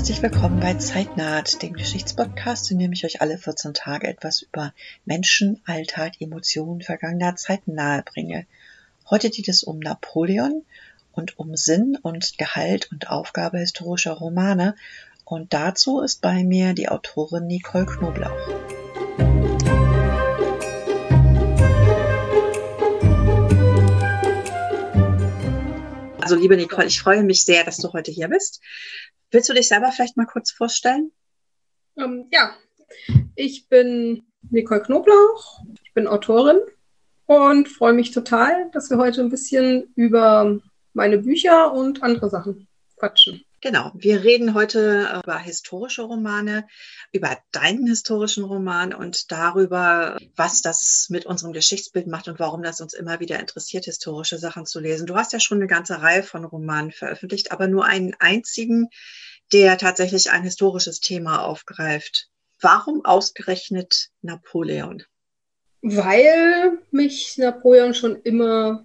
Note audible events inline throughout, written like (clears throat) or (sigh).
herzlich willkommen bei Zeitnaht, dem Geschichtspodcast, in dem ich euch alle 14 Tage etwas über Menschen, Alltag, Emotionen vergangener Zeiten nahebringe. Heute geht es um Napoleon und um Sinn und Gehalt und Aufgabe historischer Romane. Und dazu ist bei mir die Autorin Nicole Knoblauch. Also liebe Nicole, ich freue mich sehr, dass du heute hier bist. Willst du dich selber vielleicht mal kurz vorstellen? Ähm, ja, ich bin Nicole Knoblauch, ich bin Autorin und freue mich total, dass wir heute ein bisschen über meine Bücher und andere Sachen quatschen. Genau, wir reden heute über historische Romane, über deinen historischen Roman und darüber, was das mit unserem Geschichtsbild macht und warum das uns immer wieder interessiert, historische Sachen zu lesen. Du hast ja schon eine ganze Reihe von Romanen veröffentlicht, aber nur einen einzigen, der tatsächlich ein historisches Thema aufgreift. Warum ausgerechnet Napoleon? Weil mich Napoleon schon immer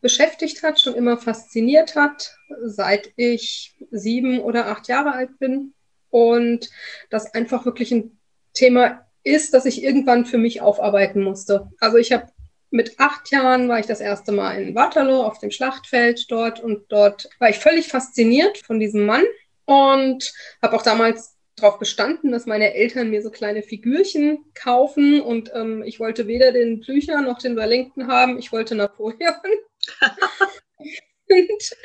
beschäftigt hat, schon immer fasziniert hat, seit ich sieben oder acht Jahre alt bin. Und das einfach wirklich ein Thema ist, das ich irgendwann für mich aufarbeiten musste. Also ich habe mit acht Jahren war ich das erste Mal in Waterloo auf dem Schlachtfeld dort und dort war ich völlig fasziniert von diesem Mann und habe auch damals darauf bestanden, dass meine Eltern mir so kleine Figürchen kaufen und ähm, ich wollte weder den Blücher noch den Wellington haben, ich wollte Napoleon. (laughs) Und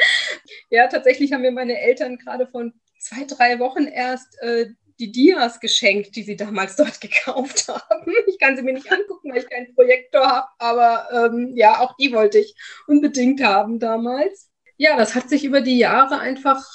ja, tatsächlich haben mir meine Eltern gerade von zwei, drei Wochen erst äh, die Dias geschenkt, die sie damals dort gekauft haben. Ich kann sie mir nicht angucken, weil ich keinen Projektor habe, aber ähm, ja, auch die wollte ich unbedingt haben damals. Ja, das hat sich über die Jahre einfach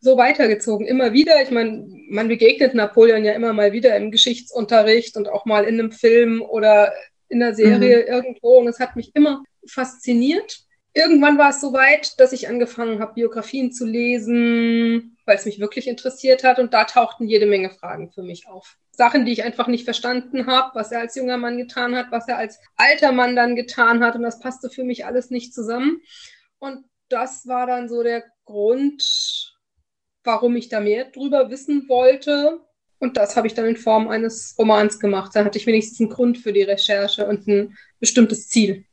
so weitergezogen, immer wieder. Ich meine, man begegnet Napoleon ja immer mal wieder im Geschichtsunterricht und auch mal in einem Film oder in einer Serie mhm. irgendwo und es hat mich immer fasziniert irgendwann war es so weit, dass ich angefangen habe, Biografien zu lesen, weil es mich wirklich interessiert hat. Und da tauchten jede Menge Fragen für mich auf. Sachen, die ich einfach nicht verstanden habe, was er als junger Mann getan hat, was er als alter Mann dann getan hat. Und das passte für mich alles nicht zusammen. Und das war dann so der Grund, warum ich da mehr drüber wissen wollte. Und das habe ich dann in Form eines Romans gemacht. Da hatte ich wenigstens einen Grund für die Recherche und ein bestimmtes Ziel.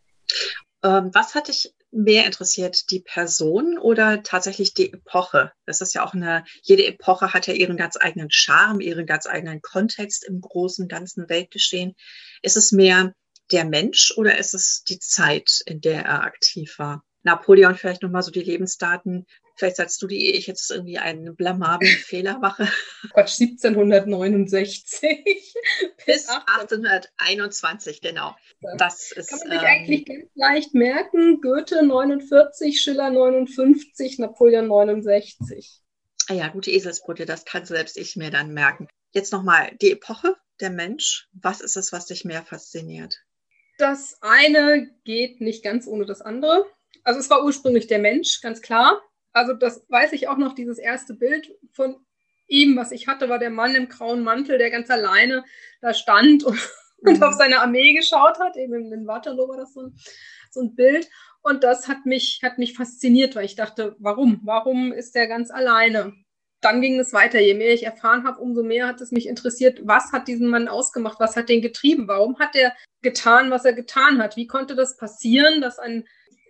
Ähm, was hat dich mehr interessiert, die Person oder tatsächlich die Epoche? Das ist ja auch eine, jede Epoche hat ja ihren ganz eigenen Charme, ihren ganz eigenen Kontext im großen, ganzen Weltgeschehen. Ist es mehr der Mensch oder ist es die Zeit, in der er aktiv war? Napoleon vielleicht nochmal so die Lebensdaten. Vielleicht sagst du die, ich jetzt irgendwie einen blamablen (laughs) Fehler mache. Quatsch, 1769 (laughs) bis 1821, genau. Das ist, Kann man sich ähm, eigentlich ganz leicht merken. Goethe 49, Schiller 59, Napoleon 69. Ah ja, gute Eselsbrücke, das kann selbst ich mir dann merken. Jetzt nochmal die Epoche, der Mensch. Was ist es, was dich mehr fasziniert? Das eine geht nicht ganz ohne das andere. Also es war ursprünglich der Mensch, ganz klar. Also das weiß ich auch noch, dieses erste Bild von ihm, was ich hatte, war der Mann im grauen Mantel, der ganz alleine da stand und, (laughs) mhm. und auf seine Armee geschaut hat. Eben in Waterloo war das so ein, so ein Bild. Und das hat mich, hat mich fasziniert, weil ich dachte, warum? Warum ist der ganz alleine? Dann ging es weiter. Je mehr ich erfahren habe, umso mehr hat es mich interessiert, was hat diesen Mann ausgemacht? Was hat den getrieben? Warum hat er getan, was er getan hat? Wie konnte das passieren, dass ein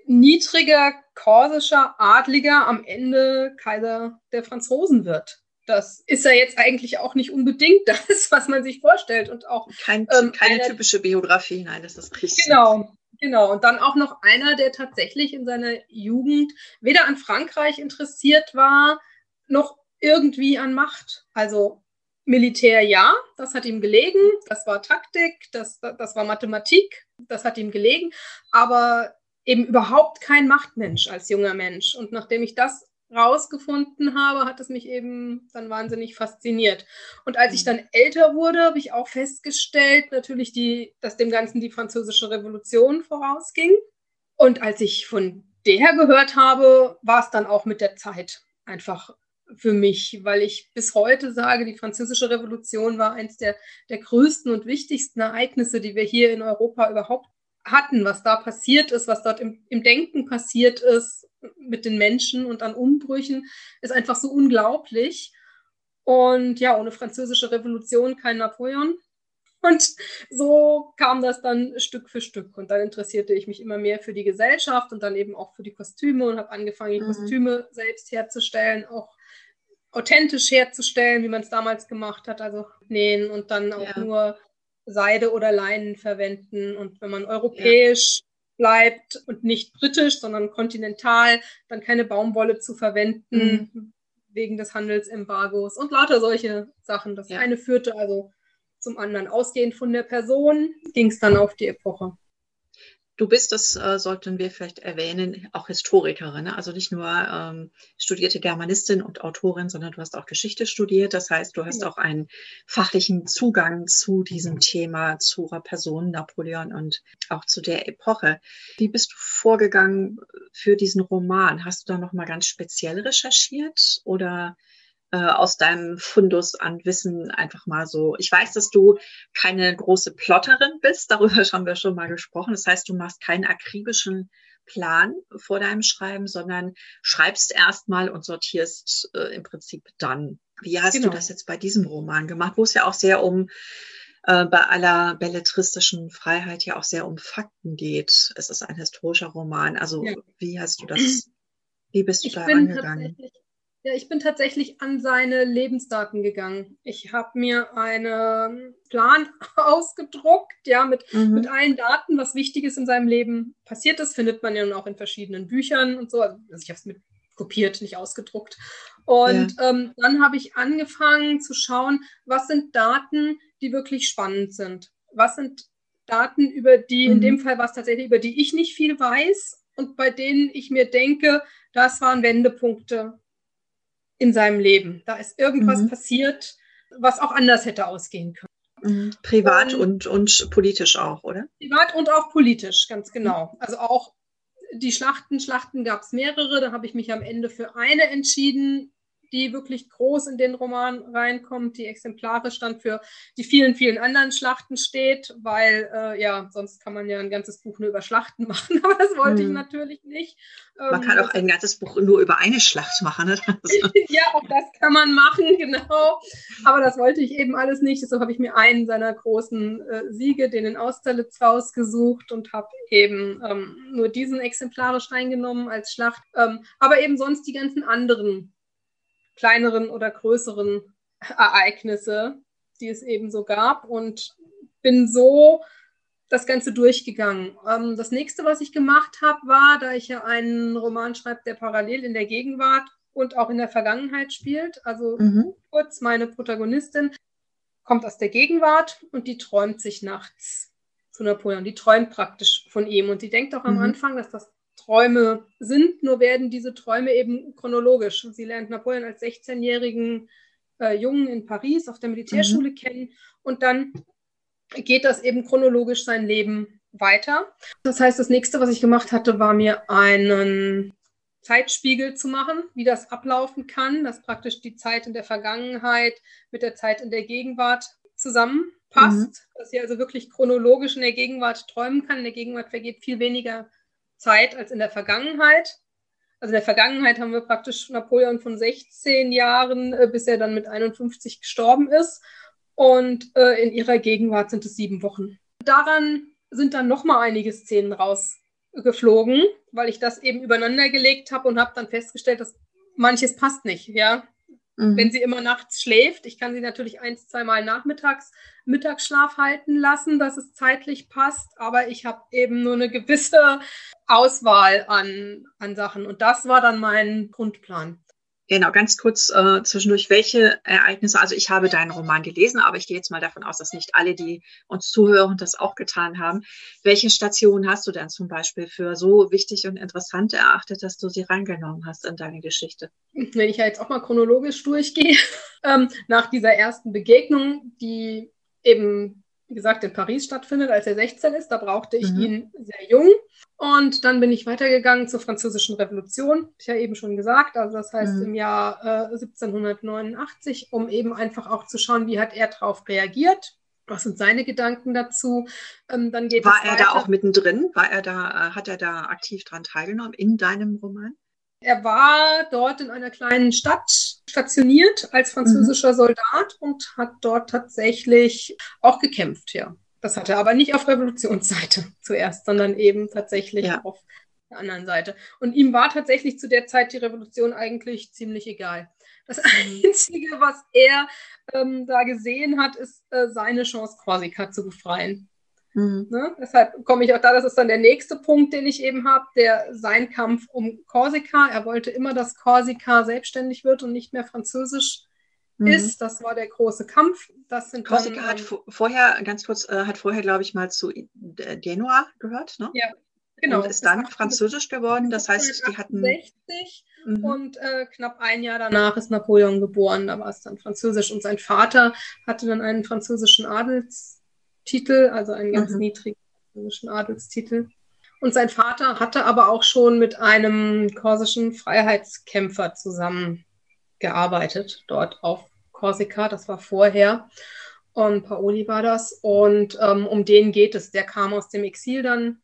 niedriger korsischer Adliger am Ende Kaiser der Franzosen wird. Das ist ja jetzt eigentlich auch nicht unbedingt (laughs) das, was man sich vorstellt und auch Kein, ähm, keine einer, typische Biografie, nein, das ist richtig. Genau, genau. Und dann auch noch einer, der tatsächlich in seiner Jugend weder an Frankreich interessiert war, noch irgendwie an Macht. Also Militär ja, das hat ihm gelegen, das war Taktik, das, das war Mathematik, das hat ihm gelegen, aber eben überhaupt kein Machtmensch als junger Mensch. Und nachdem ich das rausgefunden habe, hat es mich eben dann wahnsinnig fasziniert. Und als ich mhm. dann älter wurde, habe ich auch festgestellt, natürlich, die, dass dem Ganzen die französische Revolution vorausging. Und als ich von der gehört habe, war es dann auch mit der Zeit einfach für mich, weil ich bis heute sage, die französische Revolution war eines der, der größten und wichtigsten Ereignisse, die wir hier in Europa überhaupt hatten, was da passiert ist, was dort im, im Denken passiert ist mit den Menschen und an Umbrüchen, ist einfach so unglaublich. Und ja, ohne französische Revolution kein Napoleon. Und so kam das dann Stück für Stück. Und dann interessierte ich mich immer mehr für die Gesellschaft und dann eben auch für die Kostüme und habe angefangen, die mhm. Kostüme selbst herzustellen, auch authentisch herzustellen, wie man es damals gemacht hat, also nähen und dann auch ja. nur Seide oder Leinen verwenden. Und wenn man europäisch ja. bleibt und nicht britisch, sondern kontinental, dann keine Baumwolle zu verwenden mhm. wegen des Handelsembargos und lauter solche Sachen. Das ja. eine führte also zum anderen. Ausgehend von der Person ging es dann auf die Epoche. Du bist, das äh, sollten wir vielleicht erwähnen, auch Historikerin. Ne? Also nicht nur ähm, studierte Germanistin und Autorin, sondern du hast auch Geschichte studiert. Das heißt, du hast ja. auch einen fachlichen Zugang zu diesem Thema, zu Person Napoleon und auch zu der Epoche. Wie bist du vorgegangen für diesen Roman? Hast du da nochmal ganz speziell recherchiert oder äh, aus deinem Fundus an Wissen einfach mal so. Ich weiß, dass du keine große Plotterin bist, darüber (laughs) haben wir schon mal gesprochen. Das heißt, du machst keinen akribischen Plan vor deinem Schreiben, sondern schreibst erstmal und sortierst äh, im Prinzip dann. Wie hast genau. du das jetzt bei diesem Roman gemacht, wo es ja auch sehr um äh, bei aller belletristischen Freiheit ja auch sehr um Fakten geht. Es ist ein historischer Roman. Also ja. wie hast du das, wie bist du ich da rangegangen? Ja, ich bin tatsächlich an seine Lebensdaten gegangen. Ich habe mir einen Plan (laughs) ausgedruckt, ja, mit, mhm. mit allen Daten, was Wichtiges in seinem Leben passiert ist, findet man ja nun auch in verschiedenen Büchern und so. Also ich habe es mit kopiert, nicht ausgedruckt. Und ja. ähm, dann habe ich angefangen zu schauen, was sind Daten, die wirklich spannend sind. Was sind Daten, über die, mhm. in dem Fall was tatsächlich, über die ich nicht viel weiß und bei denen ich mir denke, das waren Wendepunkte in seinem Leben. Da ist irgendwas mhm. passiert, was auch anders hätte ausgehen können. Mhm. Privat und, und, und politisch auch, oder? Privat und auch politisch, ganz genau. Also auch die Schlachten, Schlachten gab es mehrere. Da habe ich mich am Ende für eine entschieden, die wirklich groß in den Roman reinkommt, die exemplarisch dann für die vielen, vielen anderen Schlachten steht, weil äh, ja, sonst kann man ja ein ganzes Buch nur über Schlachten (laughs) machen, aber das wollte hm. ich natürlich nicht. Man ähm, kann auch ein ganzes Buch nur über eine Schlacht machen. Ne? (laughs) ja, auch das kann man machen, (laughs) genau. Aber das wollte ich eben alles nicht. Deshalb habe ich mir einen seiner großen äh, Siege, den in Austerlitz, rausgesucht und habe eben ähm, nur diesen exemplarisch reingenommen als Schlacht. Ähm, aber eben sonst die ganzen anderen kleineren oder größeren Ereignisse, die es eben so gab und bin so das Ganze durchgegangen. Ähm, das nächste, was ich gemacht habe, war, da ich ja einen Roman schreibe, der parallel in der Gegenwart und auch in der Vergangenheit spielt. Also mhm. kurz, meine Protagonistin kommt aus der Gegenwart und die träumt sich nachts zu Napoleon. Die träumt praktisch von ihm und die denkt auch am mhm. Anfang, dass das Träume sind, nur werden diese Träume eben chronologisch. Sie lernt Napoleon als 16-jährigen äh, Jungen in Paris auf der Militärschule mhm. kennen und dann geht das eben chronologisch sein Leben weiter. Das heißt, das nächste, was ich gemacht hatte, war mir einen Zeitspiegel zu machen, wie das ablaufen kann, dass praktisch die Zeit in der Vergangenheit mit der Zeit in der Gegenwart zusammenpasst, mhm. dass sie also wirklich chronologisch in der Gegenwart träumen kann. In der Gegenwart vergeht viel weniger Zeit als in der Vergangenheit. Also in der Vergangenheit haben wir praktisch Napoleon von 16 Jahren, äh, bis er dann mit 51 gestorben ist. Und äh, in ihrer Gegenwart sind es sieben Wochen. Daran sind dann nochmal einige Szenen rausgeflogen, weil ich das eben übereinander gelegt habe und habe dann festgestellt, dass manches passt nicht. Ja, Mhm. Wenn sie immer nachts schläft, ich kann sie natürlich ein, zweimal nachmittags Mittagsschlaf halten lassen, dass es zeitlich passt, aber ich habe eben nur eine gewisse Auswahl an, an Sachen. Und das war dann mein Grundplan. Genau, ganz kurz äh, zwischendurch, welche Ereignisse, also ich habe deinen Roman gelesen, aber ich gehe jetzt mal davon aus, dass nicht alle, die uns zuhören, das auch getan haben. Welche Stationen hast du denn zum Beispiel für so wichtig und interessant erachtet, dass du sie reingenommen hast in deine Geschichte? Wenn ich ja jetzt auch mal chronologisch durchgehe, (laughs) ähm, nach dieser ersten Begegnung, die eben wie gesagt, in Paris stattfindet, als er 16 ist. Da brauchte ich mhm. ihn sehr jung. Und dann bin ich weitergegangen zur Französischen Revolution, ich ja eben schon gesagt, also das heißt mhm. im Jahr äh, 1789, um eben einfach auch zu schauen, wie hat er darauf reagiert. Was sind seine Gedanken dazu? Ähm, dann geht War er da auch mittendrin? War er da, äh, hat er da aktiv dran teilgenommen in deinem Roman? Er war dort in einer kleinen Stadt stationiert als französischer mhm. Soldat und hat dort tatsächlich auch gekämpft, ja. Das hat er aber nicht auf Revolutionsseite (laughs) zuerst, sondern eben tatsächlich ja. auf der anderen Seite. Und ihm war tatsächlich zu der Zeit die Revolution eigentlich ziemlich egal. Das mhm. Einzige, was er ähm, da gesehen hat, ist äh, seine Chance, Korsika zu befreien. Mhm. Ne? Deshalb komme ich auch da, das ist dann der nächste Punkt, den ich eben habe, der sein Kampf um Korsika. Er wollte immer, dass Korsika selbstständig wird und nicht mehr französisch mhm. ist. Das war der große Kampf. Das sind Korsika dann, hat vorher, ganz kurz, äh, hat vorher, glaube ich, mal zu Genua gehört, ne? Ja, genau. Und ist dann französisch geworden. Das heißt, die hatten. 60 mhm. und äh, knapp ein Jahr danach ist Napoleon geboren. Da war es dann französisch. Und sein Vater hatte dann einen französischen Adelstitel, also einen ganz mhm. niedrigen französischen Adelstitel. Und sein Vater hatte aber auch schon mit einem korsischen Freiheitskämpfer zusammengearbeitet, dort auf Korsika. Das war vorher. Und Paoli war das. Und ähm, um den geht es. Der kam aus dem Exil dann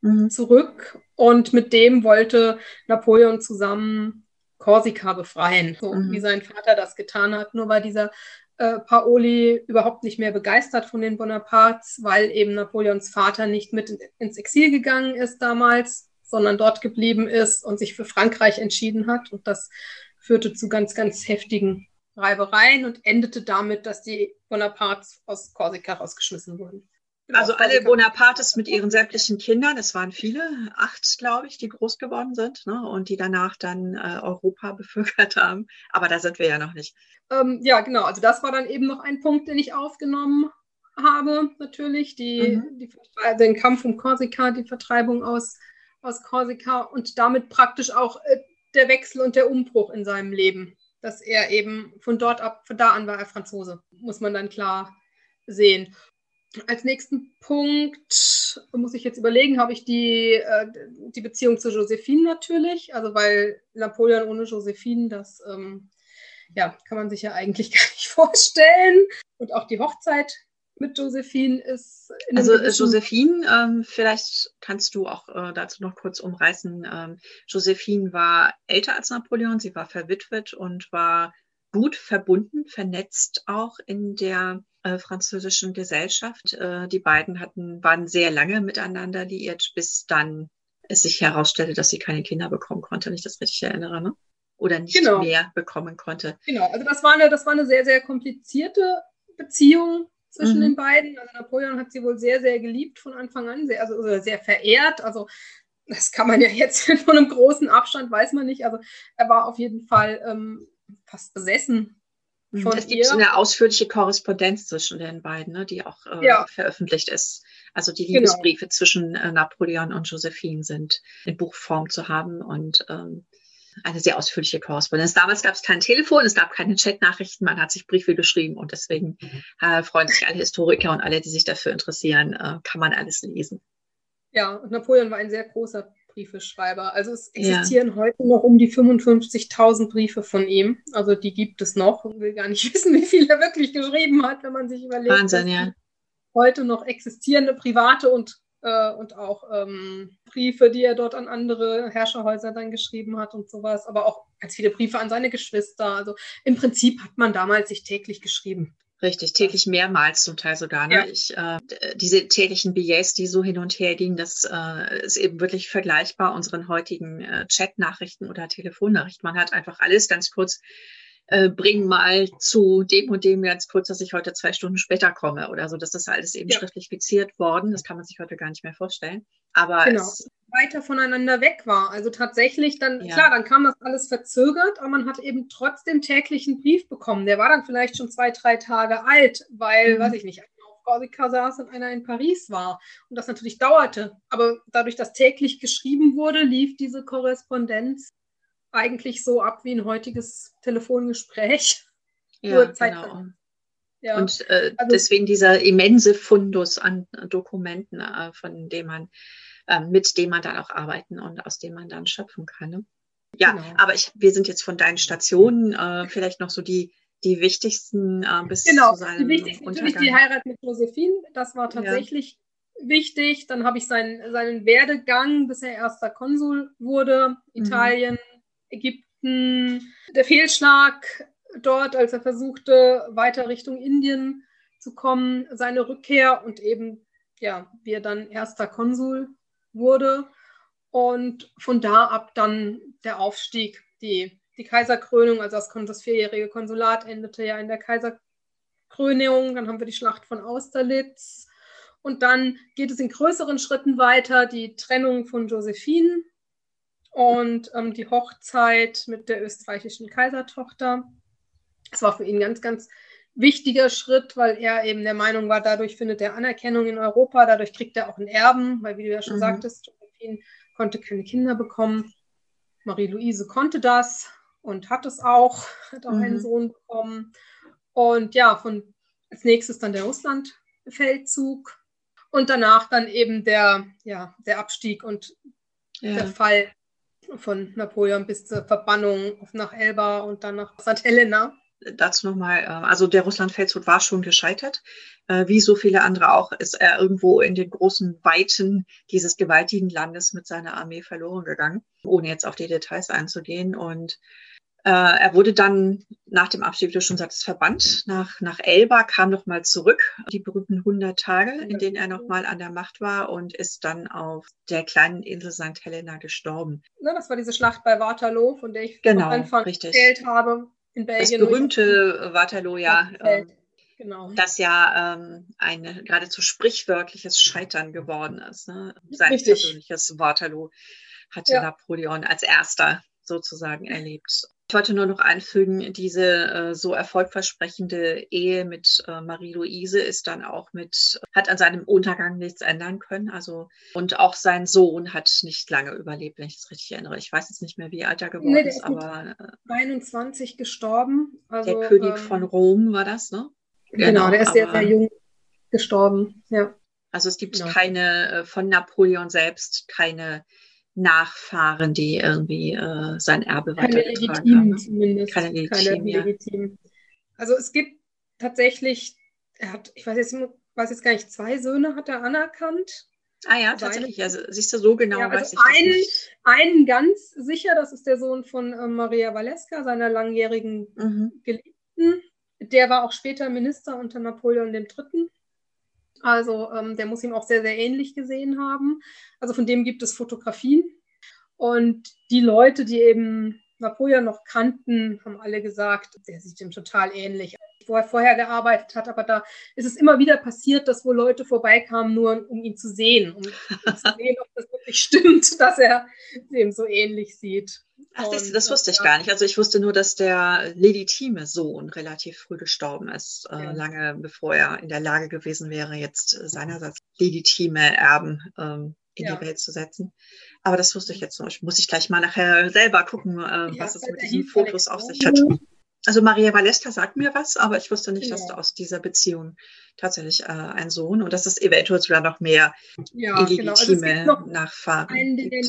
mhm. zurück und mit dem wollte Napoleon zusammen Korsika befreien, so mhm. wie sein Vater das getan hat. Nur war dieser äh, Paoli überhaupt nicht mehr begeistert von den Bonapartes, weil eben Napoleons Vater nicht mit ins Exil gegangen ist damals, sondern dort geblieben ist und sich für Frankreich entschieden hat. Und das führte zu ganz, ganz heftigen Reibereien und endete damit, dass die Bonapartes aus Korsika rausgeschmissen wurden. Genau, also alle Bonapartes mit ihren sämtlichen Kindern, es waren viele, acht, glaube ich, die groß geworden sind ne, und die danach dann äh, Europa (laughs) bevölkert haben. Aber da sind wir ja noch nicht. Ähm, ja, genau. Also das war dann eben noch ein Punkt, den ich aufgenommen habe, natürlich. Die, mhm. die, den Kampf um Korsika, die Vertreibung aus, aus Korsika und damit praktisch auch äh, der Wechsel und der Umbruch in seinem Leben. Dass er eben von dort ab, von da an war er Franzose, muss man dann klar sehen. Als nächsten Punkt muss ich jetzt überlegen, habe ich die, äh, die Beziehung zu Josephine natürlich, also weil Napoleon ohne Josephine, das ähm, ja, kann man sich ja eigentlich (laughs) gar nicht vorstellen. Und auch die Hochzeit mit Josephine ist. also äh, Josephine, ähm, vielleicht kannst du auch äh, dazu noch kurz umreißen. Ähm, Josephine war älter als Napoleon, sie war verwitwet und war gut verbunden, vernetzt auch in der äh, französischen Gesellschaft. Äh, die beiden hatten, waren sehr lange miteinander liiert, bis dann es sich herausstellte, dass sie keine Kinder bekommen konnte, wenn ich das richtig erinnere, ne? Oder nicht genau. mehr bekommen konnte. Genau, also das war eine, das war eine sehr, sehr komplizierte Beziehung zwischen mhm. den beiden. Also Napoleon hat sie wohl sehr, sehr geliebt von Anfang an, sehr, also sehr verehrt. Also das kann man ja jetzt (laughs) von einem großen Abstand, weiß man nicht. Also er war auf jeden Fall ähm, fast besessen. Von es gibt ihr. eine ausführliche Korrespondenz zwischen den beiden, ne, die auch äh, ja. veröffentlicht ist. Also die genau. Liebesbriefe genau. zwischen äh, Napoleon und Josephine sind in Buchform zu haben und ähm, eine sehr ausführliche Korrespondenz. Damals gab es kein Telefon, es gab keine Chatnachrichten, man hat sich Briefe geschrieben und deswegen mhm. äh, freuen sich alle Historiker und alle, die sich dafür interessieren, äh, kann man alles lesen. Ja, und Napoleon war ein sehr großer Briefeschreiber. Also es existieren ja. heute noch um die 55.000 Briefe von ihm. Also die gibt es noch. Ich will gar nicht (laughs) wissen, wie viel er wirklich geschrieben hat, wenn man sich überlegt. Wahnsinn, ja. Heute noch existierende private und, äh, und auch ähm, Briefe, die er dort an andere Herrscherhäuser dann geschrieben hat und sowas. Aber auch ganz viele Briefe an seine Geschwister. Also im Prinzip hat man damals sich täglich geschrieben. Richtig, täglich mehrmals zum Teil sogar. Ne? Ja. Ich, äh, diese täglichen Billets, die so hin und her gingen, das äh, ist eben wirklich vergleichbar unseren heutigen äh, Chat-Nachrichten oder Telefonnachrichten. Man hat einfach alles ganz kurz, äh, bring mal zu dem und dem ganz kurz, dass ich heute zwei Stunden später komme oder so. Das ist alles eben ja. schriftlich fixiert worden. Das kann man sich heute gar nicht mehr vorstellen. Aber genau. es, weiter voneinander weg war. Also tatsächlich dann, ja. klar, dann kam das alles verzögert, aber man hat eben trotzdem täglich einen Brief bekommen. Der war dann vielleicht schon zwei, drei Tage alt, weil, mhm. weiß ich nicht, einer auf Korsika saß und einer in Paris war. Und das natürlich dauerte. Aber dadurch, dass täglich geschrieben wurde, lief diese Korrespondenz eigentlich so ab wie ein heutiges Telefongespräch. Ja, genau. Ja. Und äh, also, deswegen dieser immense Fundus an Dokumenten, äh, von dem man mit dem man dann auch arbeiten und aus dem man dann schöpfen kann. Ne? Ja, genau. aber ich, wir sind jetzt von deinen Stationen äh, vielleicht noch so die, die wichtigsten äh, bis genau. zu seinem die wichtigsten natürlich die Heirat mit Josephine. Das war tatsächlich ja. wichtig. Dann habe ich seinen, seinen Werdegang, bis er erster Konsul wurde, mhm. Italien, Ägypten, der Fehlschlag dort, als er versuchte, weiter Richtung Indien zu kommen, seine Rückkehr und eben, ja, wie er dann erster Konsul wurde. Und von da ab dann der Aufstieg, die, die Kaiserkrönung, also das, das vierjährige Konsulat endete ja in der Kaiserkrönung. Dann haben wir die Schlacht von Austerlitz. Und dann geht es in größeren Schritten weiter, die Trennung von Josephine und ähm, die Hochzeit mit der österreichischen Kaisertochter. Das war für ihn ganz, ganz wichtiger Schritt, weil er eben der Meinung war, dadurch findet er Anerkennung in Europa, dadurch kriegt er auch einen Erben, weil, wie du ja schon mhm. sagtest, Josephine konnte keine Kinder bekommen. Marie-Louise konnte das und hat es auch, hat auch mhm. einen Sohn bekommen. Und ja, von als nächstes dann der Russlandfeldzug und danach dann eben der, ja, der Abstieg und ja. der Fall von Napoleon bis zur Verbannung nach Elba und dann nach St. Helena dazu nochmal, äh, also der Russlandfeldzug war schon gescheitert. Äh, wie so viele andere auch, ist er irgendwo in den großen Weiten dieses gewaltigen Landes mit seiner Armee verloren gegangen, ohne jetzt auf die Details einzugehen. Und äh, er wurde dann nach dem Abstieg, wie du schon sagtest, verbannt nach, nach Elba, kam nochmal zurück, die berühmten 100 Tage, in denen er nochmal an der Macht war und ist dann auf der kleinen Insel St. Helena gestorben. Na, das war diese Schlacht bei Waterloo, von der ich genau, am Anfang richtig. erzählt habe in Belgien. Das berühmte Waterloo, ja. Ähm, genau. Das ja ähm, ein geradezu sprichwörtliches Scheitern geworden ist. Ne? Sein Richtig. persönliches Waterloo hatte ja. Napoleon als erster sozusagen erlebt. Ich wollte nur noch einfügen, diese äh, so erfolgversprechende Ehe mit äh, Marie-Louise ist dann auch mit, hat an seinem Untergang nichts ändern können. Also, und auch sein Sohn hat nicht lange überlebt, wenn ich das richtig erinnere. Ich weiß jetzt nicht mehr, wie alt er geworden nee, ist, aber. Äh, 21 gestorben. Also, der König ähm, von Rom war das, ne? Genau, genau der ist sehr, sehr jung gestorben, ja. Also es gibt genau. keine, äh, von Napoleon selbst keine Nachfahren, die irgendwie äh, sein Erbe Keine legitimen haben. zumindest. Keine legitimen, ja. legitim. Also es gibt tatsächlich, er hat, ich weiß jetzt, weiß jetzt gar nicht, zwei Söhne hat er anerkannt. Ah ja, tatsächlich. Also siehst du, so genau ja, also weiß ich einen. Einen ganz sicher, das ist der Sohn von äh, Maria Valeska, seiner langjährigen mhm. Geliebten. Der war auch später Minister unter Napoleon III. Also ähm, der muss ihm auch sehr, sehr ähnlich gesehen haben. Also von dem gibt es Fotografien. Und die Leute, die eben Napoleon noch kannten, haben alle gesagt, der sieht ihm total ähnlich. Wo er vorher gearbeitet hat, aber da ist es immer wieder passiert, dass wo Leute vorbeikamen, nur um ihn zu sehen, um, um zu sehen, ob das wirklich stimmt, (laughs) dass er dem so ähnlich sieht. Ach, das, das wusste ich gar nicht. Also ich wusste nur, dass der legitime Sohn relativ früh gestorben ist, äh, ja. lange bevor er in der Lage gewesen wäre, jetzt seinerseits legitime Erben ähm, in ja. die Welt zu setzen. Aber das wusste ich jetzt noch. Ich muss ich gleich mal nachher selber gucken, äh, was es mit diesen Fotos auf sich hat. Also Maria Valesca sagt mir was, aber ich wusste nicht, ja. dass aus dieser Beziehung tatsächlich äh, ein Sohn und dass es eventuell sogar noch mehr ja, illegitime genau. also Nachfahren gibt.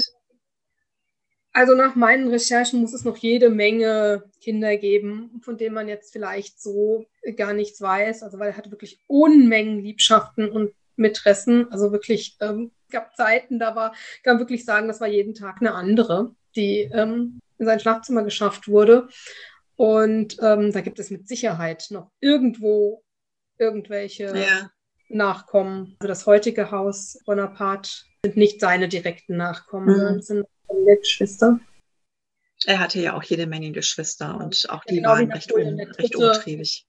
Also nach meinen Recherchen muss es noch jede Menge Kinder geben, von denen man jetzt vielleicht so gar nichts weiß. Also weil er hatte wirklich Unmengen Liebschaften und Mätressen. Also wirklich, ähm, gab Zeiten, da war, kann man wirklich sagen, das war jeden Tag eine andere, die ähm, in sein Schlafzimmer geschafft wurde. Und ähm, da gibt es mit Sicherheit noch irgendwo irgendwelche ja. Nachkommen. Also das heutige Haus Bonaparte sind nicht seine direkten Nachkommen, mhm. sondern sind Geschwister. Er hatte ja auch jede Menge Geschwister und auch die genau, waren recht, un, recht umtriebig.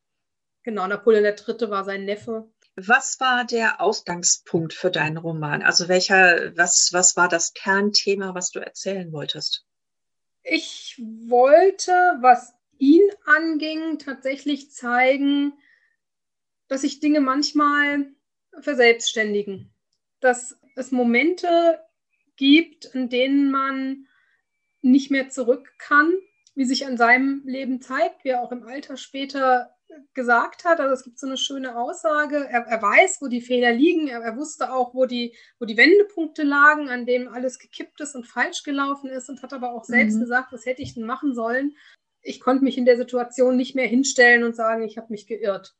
Genau, Napoleon III. war sein Neffe. Was war der Ausgangspunkt für deinen Roman? Also welcher, was, was war das Kernthema, was du erzählen wolltest? Ich wollte, was anging, tatsächlich zeigen, dass sich Dinge manchmal verselbstständigen. Dass es Momente gibt, in denen man nicht mehr zurück kann, wie sich an seinem Leben zeigt, wie er auch im Alter später gesagt hat. Also es gibt so eine schöne Aussage. Er, er weiß, wo die Fehler liegen. Er, er, wusste auch, wo die, wo die Wendepunkte lagen, an denen alles gekippt ist und falsch gelaufen ist und hat aber auch selbst mhm. gesagt, was hätte ich denn machen sollen. Ich konnte mich in der Situation nicht mehr hinstellen und sagen, ich habe mich geirrt.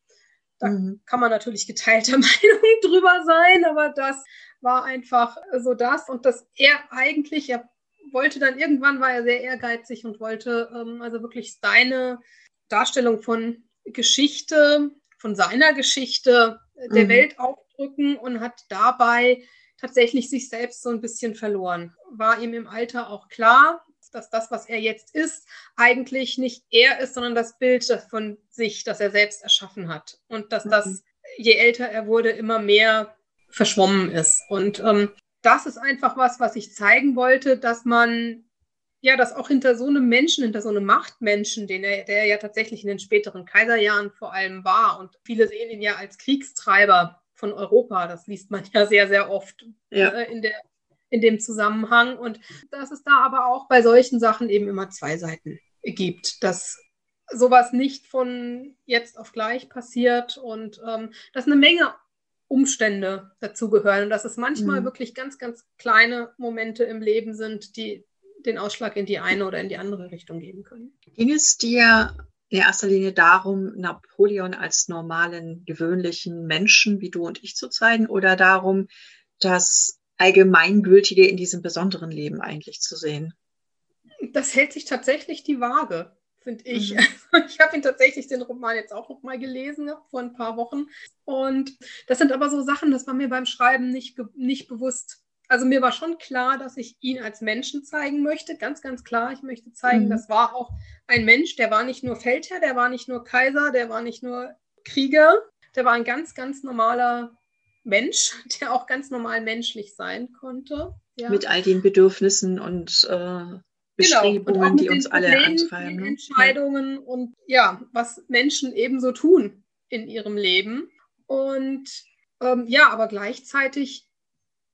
Da mhm. kann man natürlich geteilter (laughs) Meinung drüber sein, aber das war einfach so das und dass er eigentlich, er wollte dann irgendwann, war er sehr ehrgeizig und wollte ähm, also wirklich seine Darstellung von Geschichte, von seiner Geschichte der mhm. Welt aufdrücken und hat dabei tatsächlich sich selbst so ein bisschen verloren. War ihm im Alter auch klar, dass das, was er jetzt ist, eigentlich nicht er ist, sondern das Bild von sich, das er selbst erschaffen hat. Und dass das, mhm. je älter er wurde, immer mehr verschwommen ist. Und ähm, das ist einfach was, was ich zeigen wollte, dass man ja, dass auch hinter so einem Menschen, hinter so einem Machtmenschen, den er, der ja tatsächlich in den späteren Kaiserjahren vor allem war, und viele sehen ihn ja als Kriegstreiber von Europa, das liest man ja sehr, sehr oft ja. äh, in, der, in dem Zusammenhang. Und dass es da aber auch bei solchen Sachen eben immer zwei Seiten gibt, dass sowas nicht von jetzt auf gleich passiert und ähm, dass eine Menge Umstände dazugehören und dass es manchmal mhm. wirklich ganz, ganz kleine Momente im Leben sind, die den Ausschlag in die eine oder in die andere Richtung geben können. Ging es dir in erster Linie darum, Napoleon als normalen, gewöhnlichen Menschen wie du und ich zu zeigen oder darum, das Allgemeingültige in diesem besonderen Leben eigentlich zu sehen? Das hält sich tatsächlich die Waage, finde ich. Mhm. (laughs) Ich habe ihn tatsächlich den Roman jetzt auch noch mal gelesen vor ein paar Wochen. Und das sind aber so Sachen, das war mir beim Schreiben nicht, nicht bewusst also mir war schon klar, dass ich ihn als Menschen zeigen möchte. Ganz, ganz klar. Ich möchte zeigen, mhm. das war auch ein Mensch, der war nicht nur Feldherr, der war nicht nur Kaiser, der war nicht nur Krieger, der war ein ganz, ganz normaler Mensch, (laughs) der auch ganz normal menschlich sein konnte. Ja. Mit all den Bedürfnissen und äh, Beschreibungen, genau. und die uns alle antreiben. Ne? Entscheidungen ja. und ja, was Menschen ebenso tun in ihrem Leben. Und ähm, ja, aber gleichzeitig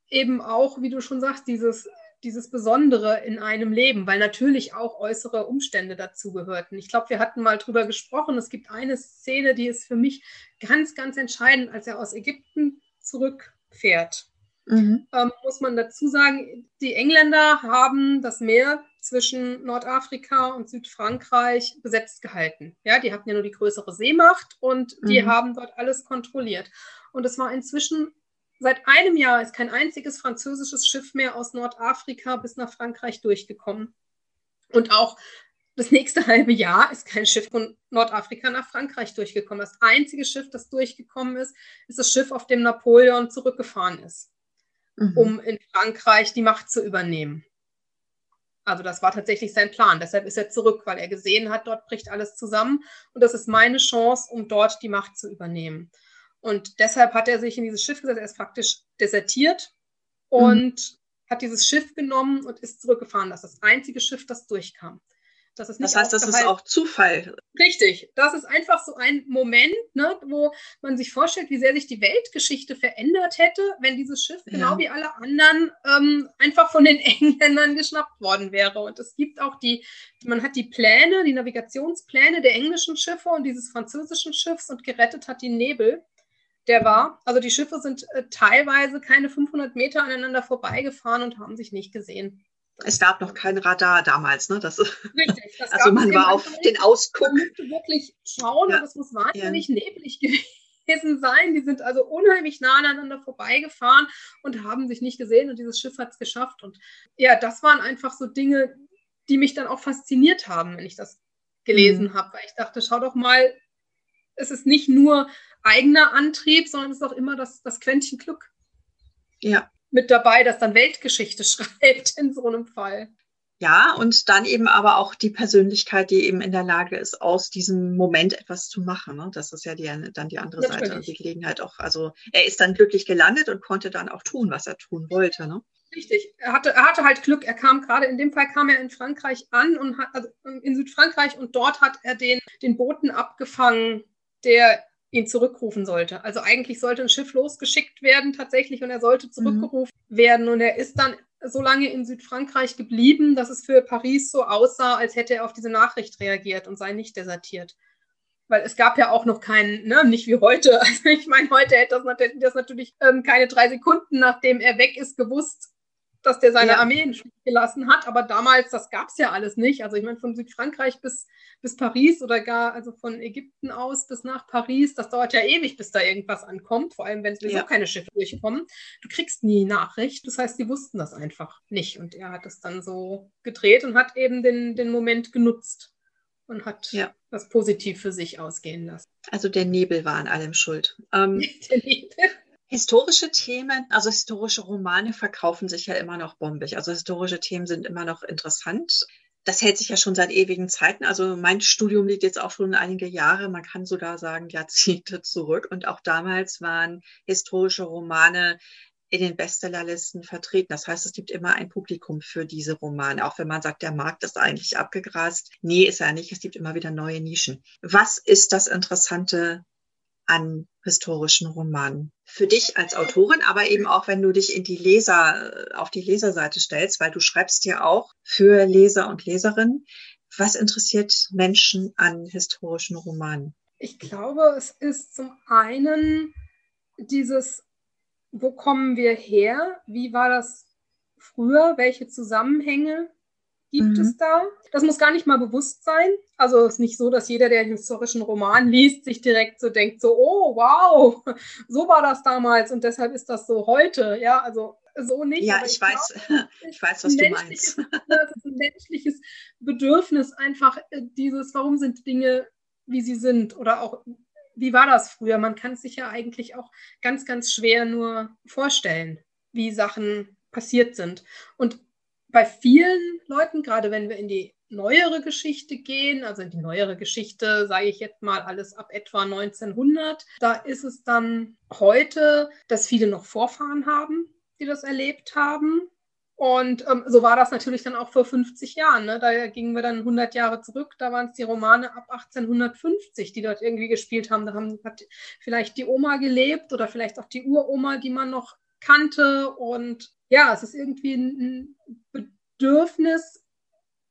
eben auch, wie du schon sagst, dieses, dieses Besondere in einem Leben, weil natürlich auch äußere Umstände dazu gehörten. Ich glaube, wir hatten mal drüber gesprochen. Es gibt eine Szene, die ist für mich ganz, ganz entscheidend, als er aus Ägypten zurückfährt. Mhm. Ähm, muss man dazu sagen, die Engländer haben das Meer zwischen Nordafrika und Südfrankreich besetzt gehalten. Ja, die hatten ja nur die größere Seemacht und die mhm. haben dort alles kontrolliert. Und es war inzwischen Seit einem Jahr ist kein einziges französisches Schiff mehr aus Nordafrika bis nach Frankreich durchgekommen. Und auch das nächste halbe Jahr ist kein Schiff von Nordafrika nach Frankreich durchgekommen. Das einzige Schiff, das durchgekommen ist, ist das Schiff, auf dem Napoleon zurückgefahren ist, mhm. um in Frankreich die Macht zu übernehmen. Also das war tatsächlich sein Plan. Deshalb ist er zurück, weil er gesehen hat, dort bricht alles zusammen und das ist meine Chance, um dort die Macht zu übernehmen. Und deshalb hat er sich in dieses Schiff gesetzt. Er ist faktisch desertiert und mhm. hat dieses Schiff genommen und ist zurückgefahren. Das ist das einzige Schiff, das durchkam. Das, ist das heißt, das ist auch Zufall. Richtig. Das ist einfach so ein Moment, ne, wo man sich vorstellt, wie sehr sich die Weltgeschichte verändert hätte, wenn dieses Schiff, ja. genau wie alle anderen, ähm, einfach von den (laughs) Engländern geschnappt worden wäre. Und es gibt auch die, man hat die Pläne, die Navigationspläne der englischen Schiffe und dieses französischen Schiffs und gerettet hat die Nebel der war. Also die Schiffe sind äh, teilweise keine 500 Meter aneinander vorbeigefahren und haben sich nicht gesehen. Es gab noch kein Radar damals, ne? Das, (laughs) Richtig. Das also man war auf den Ausguck. Man musste wirklich schauen, ja. aber es muss wahnsinnig ja. neblig (laughs) gewesen sein. Die sind also unheimlich nah aneinander vorbeigefahren und haben sich nicht gesehen und dieses Schiff hat es geschafft. Und ja, das waren einfach so Dinge, die mich dann auch fasziniert haben, wenn ich das gelesen mhm. habe, weil ich dachte, schau doch mal, es ist nicht nur eigener Antrieb, sondern es ist auch immer das, das Quäntchen Glück ja. Mit dabei, das dann Weltgeschichte (laughs) schreibt in so einem Fall. Ja, und dann eben aber auch die Persönlichkeit, die eben in der Lage ist, aus diesem Moment etwas zu machen. Ne? Das ist ja die, dann die andere Natürlich. Seite und die Gelegenheit auch. Also er ist dann glücklich gelandet und konnte dann auch tun, was er tun wollte. Ne? Richtig. Er hatte, er hatte halt Glück. Er kam gerade in dem Fall kam er in Frankreich an und hat, also in Südfrankreich und dort hat er den, den Boten abgefangen, der ihn zurückrufen sollte. Also eigentlich sollte ein Schiff losgeschickt werden tatsächlich und er sollte mhm. zurückgerufen mhm. werden und er ist dann so lange in Südfrankreich geblieben, dass es für Paris so aussah, als hätte er auf diese Nachricht reagiert und sei nicht desertiert. Weil es gab ja auch noch keinen, ne, nicht wie heute. (laughs) Also ich meine, heute hätte das, das natürlich ähm, keine drei Sekunden, nachdem er weg ist, gewusst, dass der seine ja. Armee in Stich gelassen hat. Aber damals, das gab es ja alles nicht. Also ich meine, von Südfrankreich bis, bis Paris oder gar also von Ägypten aus bis nach Paris, das dauert ja ewig, bis da irgendwas ankommt. Vor allem, wenn sowieso ja. keine Schiffe durchkommen. Du kriegst nie Nachricht. Das heißt, die wussten das einfach nicht. Und er hat es dann so gedreht und hat eben den, den Moment genutzt und hat ja. das positiv für sich ausgehen lassen. Also der Nebel war an allem schuld. Ähm, (laughs) der Nebel. Historische Themen, also historische Romane verkaufen sich ja immer noch bombig. Also historische Themen sind immer noch interessant. Das hält sich ja schon seit ewigen Zeiten. Also mein Studium liegt jetzt auch schon einige Jahre. Man kann sogar sagen Jahrzehnte zurück. Und auch damals waren historische Romane in den Bestsellerlisten vertreten. Das heißt, es gibt immer ein Publikum für diese Romane, auch wenn man sagt, der Markt ist eigentlich abgegrast. Nee, ist er nicht. Es gibt immer wieder neue Nischen. Was ist das Interessante an historischen Romanen. Für dich als Autorin, aber eben auch, wenn du dich in die Leser, auf die Leserseite stellst, weil du schreibst ja auch für Leser und Leserinnen. Was interessiert Menschen an historischen Romanen? Ich glaube, es ist zum einen dieses, wo kommen wir her? Wie war das früher? Welche Zusammenhänge gibt mhm. es da. Das muss gar nicht mal bewusst sein. Also es ist nicht so, dass jeder, der einen historischen Roman liest, sich direkt so denkt, so, oh, wow, (laughs) so war das damals und deshalb ist das so heute. Ja, also so nicht. Ja, ich, ich weiß, glaube, (laughs) ich weiß, was du meinst. Das ist ein menschliches Bedürfnis, einfach äh, dieses, warum sind Dinge, wie sie sind oder auch wie war das früher? Man kann es sich ja eigentlich auch ganz, ganz schwer nur vorstellen, wie Sachen passiert sind. Und bei vielen Leuten, gerade wenn wir in die neuere Geschichte gehen, also in die neuere Geschichte, sage ich jetzt mal alles ab etwa 1900, da ist es dann heute, dass viele noch Vorfahren haben, die das erlebt haben. Und ähm, so war das natürlich dann auch vor 50 Jahren. Ne? Da gingen wir dann 100 Jahre zurück. Da waren es die Romane ab 1850, die dort irgendwie gespielt haben. Da haben, hat vielleicht die Oma gelebt oder vielleicht auch die Uroma, die man noch kannte. Und ja, es ist irgendwie ein Bedürfnis,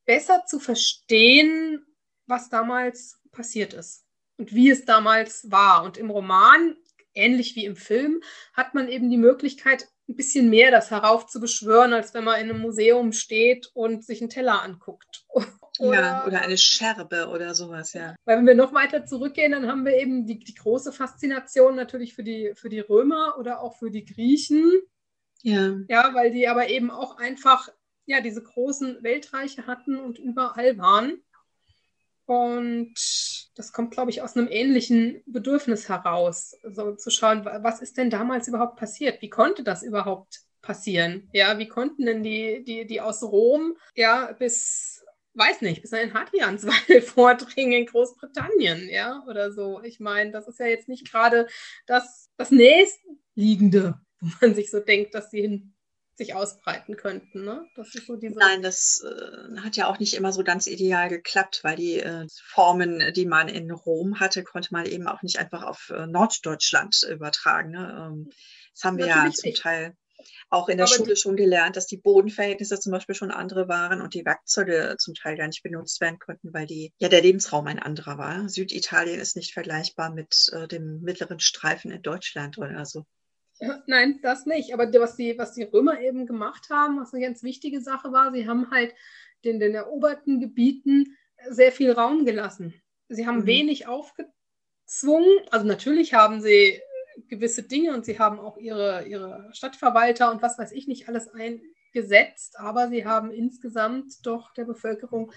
besser zu verstehen, was damals passiert ist und wie es damals war. Und im Roman, ähnlich wie im Film, hat man eben die Möglichkeit, ein bisschen mehr das heraufzubeschwören, als wenn man in einem Museum steht und sich einen Teller anguckt. (laughs) Oder, ja, oder eine Scherbe oder sowas, ja. Weil wenn wir noch weiter zurückgehen, dann haben wir eben die, die große Faszination natürlich für die, für die Römer oder auch für die Griechen. Ja. Ja, weil die aber eben auch einfach ja, diese großen Weltreiche hatten und überall waren. Und das kommt, glaube ich, aus einem ähnlichen Bedürfnis heraus, so zu schauen, was ist denn damals überhaupt passiert? Wie konnte das überhaupt passieren? Ja, wie konnten denn die, die, die aus Rom ja bis, weiß nicht, bis an den Hadrianswall (laughs) vordringen in Großbritannien, ja, oder so. Ich meine, das ist ja jetzt nicht gerade das, das nächstliegende, wo man sich so denkt, dass sie hin sich ausbreiten könnten. Ne? Das so Nein, das äh, hat ja auch nicht immer so ganz ideal geklappt, weil die äh, Formen, die man in Rom hatte, konnte man eben auch nicht einfach auf äh, Norddeutschland übertragen. Ne? Ähm, das haben wir Natürlich ja zum nicht. Teil auch in der Aber Schule schon gelernt, dass die Bodenverhältnisse zum Beispiel schon andere waren und die Werkzeuge zum Teil gar nicht benutzt werden konnten, weil die, ja, der Lebensraum ein anderer war. Süditalien ist nicht vergleichbar mit äh, dem mittleren Streifen in Deutschland oder so. (clears throat) Nein, das nicht. Aber was die, was die Römer eben gemacht haben, was eine ganz wichtige Sache war, sie haben halt den, den eroberten Gebieten sehr viel Raum gelassen. Sie haben mhm. wenig aufgezwungen. Also natürlich haben sie gewisse Dinge und sie haben auch ihre, ihre Stadtverwalter und was weiß ich nicht alles eingesetzt, aber sie haben insgesamt doch der Bevölkerung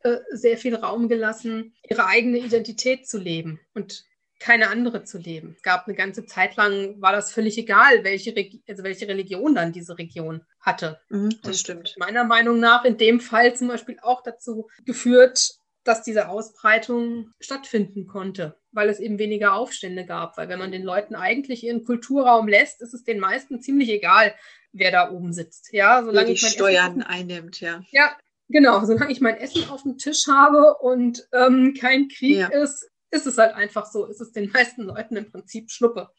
äh, sehr viel Raum gelassen, ihre eigene Identität zu leben. Und keine andere zu leben. Es gab eine ganze Zeit lang, war das völlig egal, welche, Regi also welche Religion dann diese Region hatte. Mhm, das Und stimmt. Meiner Meinung nach in dem Fall zum Beispiel auch dazu geführt, dass diese Ausbreitung stattfinden konnte, weil es eben weniger Aufstände gab. Weil wenn man den Leuten eigentlich ihren Kulturraum lässt, ist es den meisten ziemlich egal, wer da oben sitzt. Ja, solange die ich mein Steuern Essen einnimmt, ja. Ja, genau. Solange ich mein Essen auf dem Tisch habe und ähm, kein Krieg ja. ist, ist es halt einfach so, ist es den (laughs) meisten Leuten im Prinzip Schnuppe,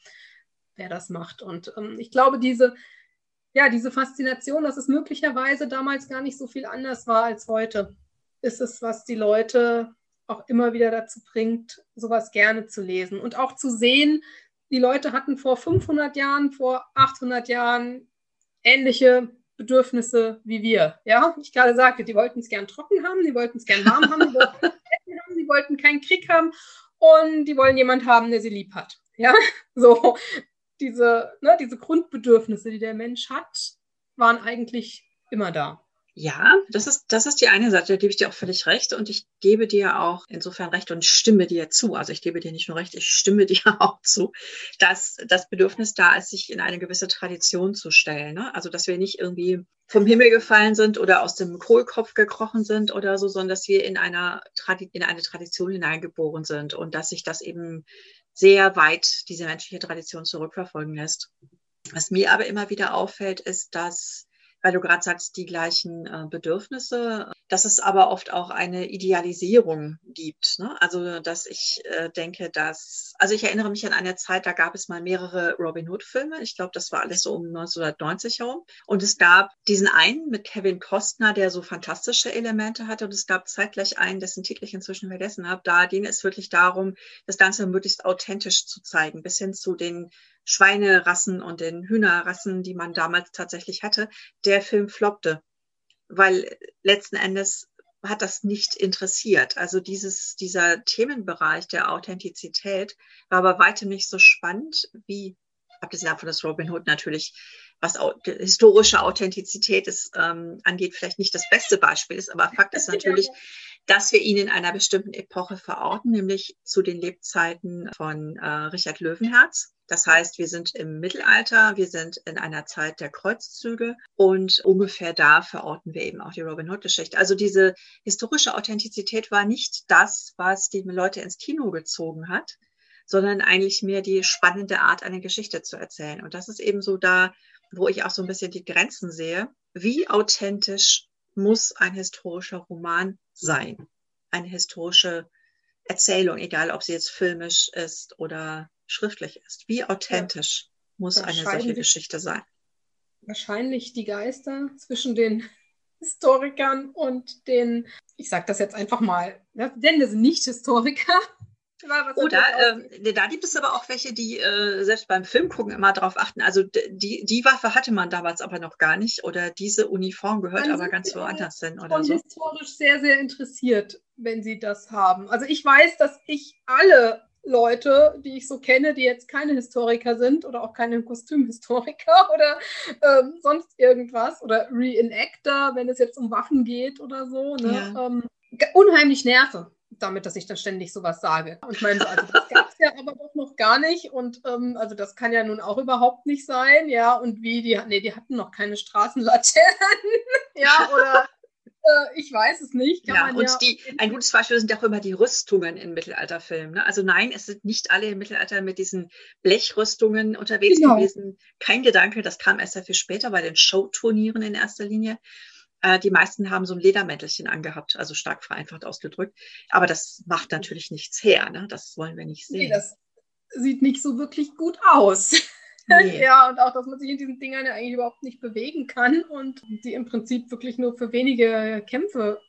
wer das macht. Und ähm, ich glaube, diese, ja, diese Faszination, dass es möglicherweise damals gar nicht so viel anders war als heute, ist es, was die Leute auch immer wieder dazu bringt, sowas gerne zu lesen und auch zu sehen, die Leute hatten vor 500 Jahren, vor 800 Jahren ähnliche Bedürfnisse wie wir. Ja, ich gerade sagte, die wollten es gern trocken haben, die wollten es gern warm haben, die wollten (laughs) wollten keinen Krieg haben und die wollen jemanden haben, der sie lieb hat. Ja, (laughs) so diese, ne, diese Grundbedürfnisse, die der Mensch hat, waren eigentlich immer da. Ja, das ist, das ist die eine Seite, da gebe ich dir auch völlig recht. Und ich gebe dir auch insofern recht und stimme dir zu. Also ich gebe dir nicht nur recht, ich stimme (laughs) dir auch zu, dass das Bedürfnis da ist, sich in eine gewisse Tradition zu stellen. Ne? Also dass wir nicht irgendwie vom Himmel gefallen sind oder aus dem Kohlkopf gekrochen sind oder so, sondern dass wir in, einer in eine Tradition hineingeboren sind und dass sich das eben sehr weit, diese menschliche Tradition zurückverfolgen lässt. Was mir aber immer wieder auffällt, ist, dass weil du gerade sagst, die gleichen äh, Bedürfnisse, dass es aber oft auch eine Idealisierung gibt. Ne? Also, dass ich äh, denke, dass, also ich erinnere mich an eine Zeit, da gab es mal mehrere Robin Hood-Filme. Ich glaube, das war alles so um 1990 herum. Und es gab diesen einen mit Kevin Costner, der so fantastische Elemente hatte. Und es gab zeitgleich einen, dessen Titel ich inzwischen vergessen habe. Da ging es wirklich darum, das Ganze möglichst authentisch zu zeigen, bis hin zu den Schweinerassen und den Hühnerrassen, die man damals tatsächlich hatte, der Film floppte, weil letzten Endes hat das nicht interessiert. Also dieses, dieser Themenbereich der Authentizität war aber weitem nicht so spannend wie, abgesehen davon, dass Robin Hood natürlich, was historische Authentizität ist, ähm, angeht, vielleicht nicht das beste Beispiel ist, aber Fakt ist (laughs) natürlich, dass wir ihn in einer bestimmten Epoche verorten, nämlich zu den Lebzeiten von äh, Richard Löwenherz. Das heißt, wir sind im Mittelalter, wir sind in einer Zeit der Kreuzzüge und ungefähr da verorten wir eben auch die Robin Hood-Geschichte. Also diese historische Authentizität war nicht das, was die Leute ins Kino gezogen hat, sondern eigentlich mehr die spannende Art, eine Geschichte zu erzählen. Und das ist eben so da, wo ich auch so ein bisschen die Grenzen sehe. Wie authentisch muss ein historischer Roman sein? Eine historische Erzählung, egal ob sie jetzt filmisch ist oder schriftlich ist. Wie authentisch ja. muss eine solche Geschichte sein? Wahrscheinlich die Geister zwischen den (laughs) Historikern und den, ich sage das jetzt einfach mal, denn das sind nicht Historiker. Oder äh, da gibt es aber auch welche, die äh, selbst beim Filmgucken immer darauf achten. Also die, die Waffe hatte man damals aber noch gar nicht oder diese Uniform gehört aber ganz woanders hin oder so. historisch sehr, sehr interessiert, wenn sie das haben. Also ich weiß, dass ich alle Leute, die ich so kenne, die jetzt keine Historiker sind oder auch keine Kostümhistoriker (laughs) oder ähm, sonst irgendwas oder Reenactor, wenn es jetzt um Waffen geht oder so, ne? ja. ähm, unheimlich nerve damit, dass ich dann ständig sowas sage. Und ich meine, also das gab es ja aber doch noch gar nicht und ähm, also das kann ja nun auch überhaupt nicht sein, ja, und wie, die, nee, die hatten noch keine Straßenlaternen, (laughs) ja, oder äh, ich weiß es nicht. ja, und ja die, ein gutes Beispiel sind auch immer die Rüstungen in Mittelalterfilmen. Ne? Also nein, es sind nicht alle im Mittelalter mit diesen Blechrüstungen unterwegs genau. gewesen. Kein Gedanke, das kam erst sehr viel später bei den Showturnieren in erster Linie. Äh, die meisten haben so ein Ledermäntelchen angehabt, also stark vereinfacht ausgedrückt. Aber das macht natürlich nichts her. Ne? Das wollen wir nicht sehen. Nee, das sieht nicht so wirklich gut aus. Nee. (laughs) ja, und auch, dass man sich in diesen Dingern ja eigentlich überhaupt nicht bewegen kann und die im Prinzip wirklich nur für wenige Kämpfe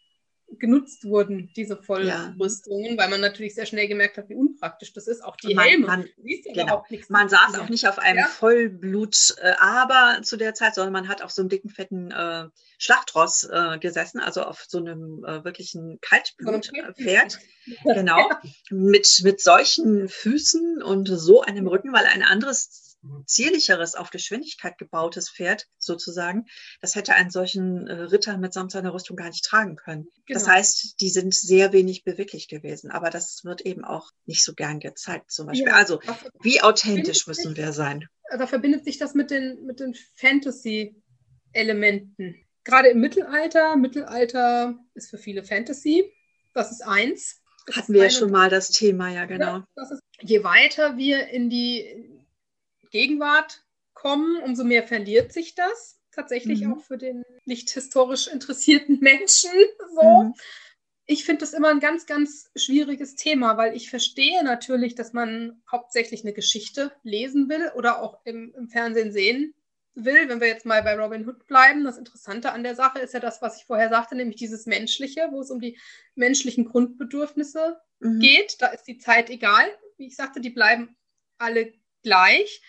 genutzt wurden, diese Vollrüstungen, ja. weil man natürlich sehr schnell gemerkt hat, wie unpraktisch das ist. Auch die man, Helme. Man, genau. man saß auch nicht auf einem ja. Vollblut äh, aber zu der Zeit, sondern man hat auf so einem dicken, fetten äh, Schlachtross äh, gesessen, also auf so einem äh, wirklichen Kaltblutpferd. genau. (laughs) Mit, mit solchen Füßen und so einem Rücken, weil ein anderes zierlicheres, auf Geschwindigkeit gebautes Pferd sozusagen, das hätte einen solchen äh, Ritter mitsamt seiner Rüstung gar nicht tragen können. Genau. Das heißt, die sind sehr wenig beweglich gewesen, aber das wird eben auch nicht so gern gezeigt zum Beispiel. Ja, also, wie authentisch müssen wir sein? Da verbindet sich das mit den, mit den Fantasy-Elementen. Gerade im Mittelalter, Mittelalter ist für viele Fantasy, das ist eins. Das Hatten wir ja schon mal das Thema, ja genau. Ja, ist, je weiter wir in die Gegenwart kommen, umso mehr verliert sich das. Tatsächlich mhm. auch für den nicht historisch interessierten (laughs) Menschen so. Mhm. Ich finde das immer ein ganz, ganz schwieriges Thema, weil ich verstehe natürlich, dass man hauptsächlich eine Geschichte lesen will oder auch im, im Fernsehen sehen will. Wenn wir jetzt mal bei Robin Hood bleiben, das Interessante an der Sache ist ja das, was ich vorher sagte, nämlich dieses Menschliche, wo es um die menschlichen Grundbedürfnisse mhm. geht. Da ist die Zeit egal. Wie ich sagte, die bleiben alle gleich.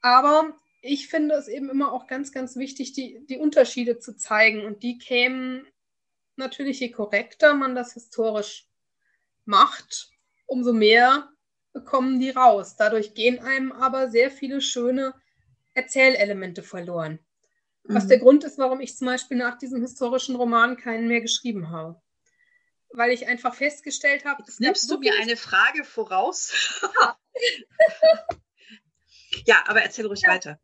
Aber ich finde es eben immer auch ganz, ganz wichtig, die, die Unterschiede zu zeigen. Und die kämen natürlich, je korrekter man das historisch macht, umso mehr kommen die raus. Dadurch gehen einem aber sehr viele schöne Erzählelemente verloren. Was mhm. der Grund ist, warum ich zum Beispiel nach diesem historischen Roman keinen mehr geschrieben habe. Weil ich einfach festgestellt habe. Jetzt nimmst du mir eine Frage voraus. (laughs) (laughs) ja, aber erzähl ruhig ja. weiter.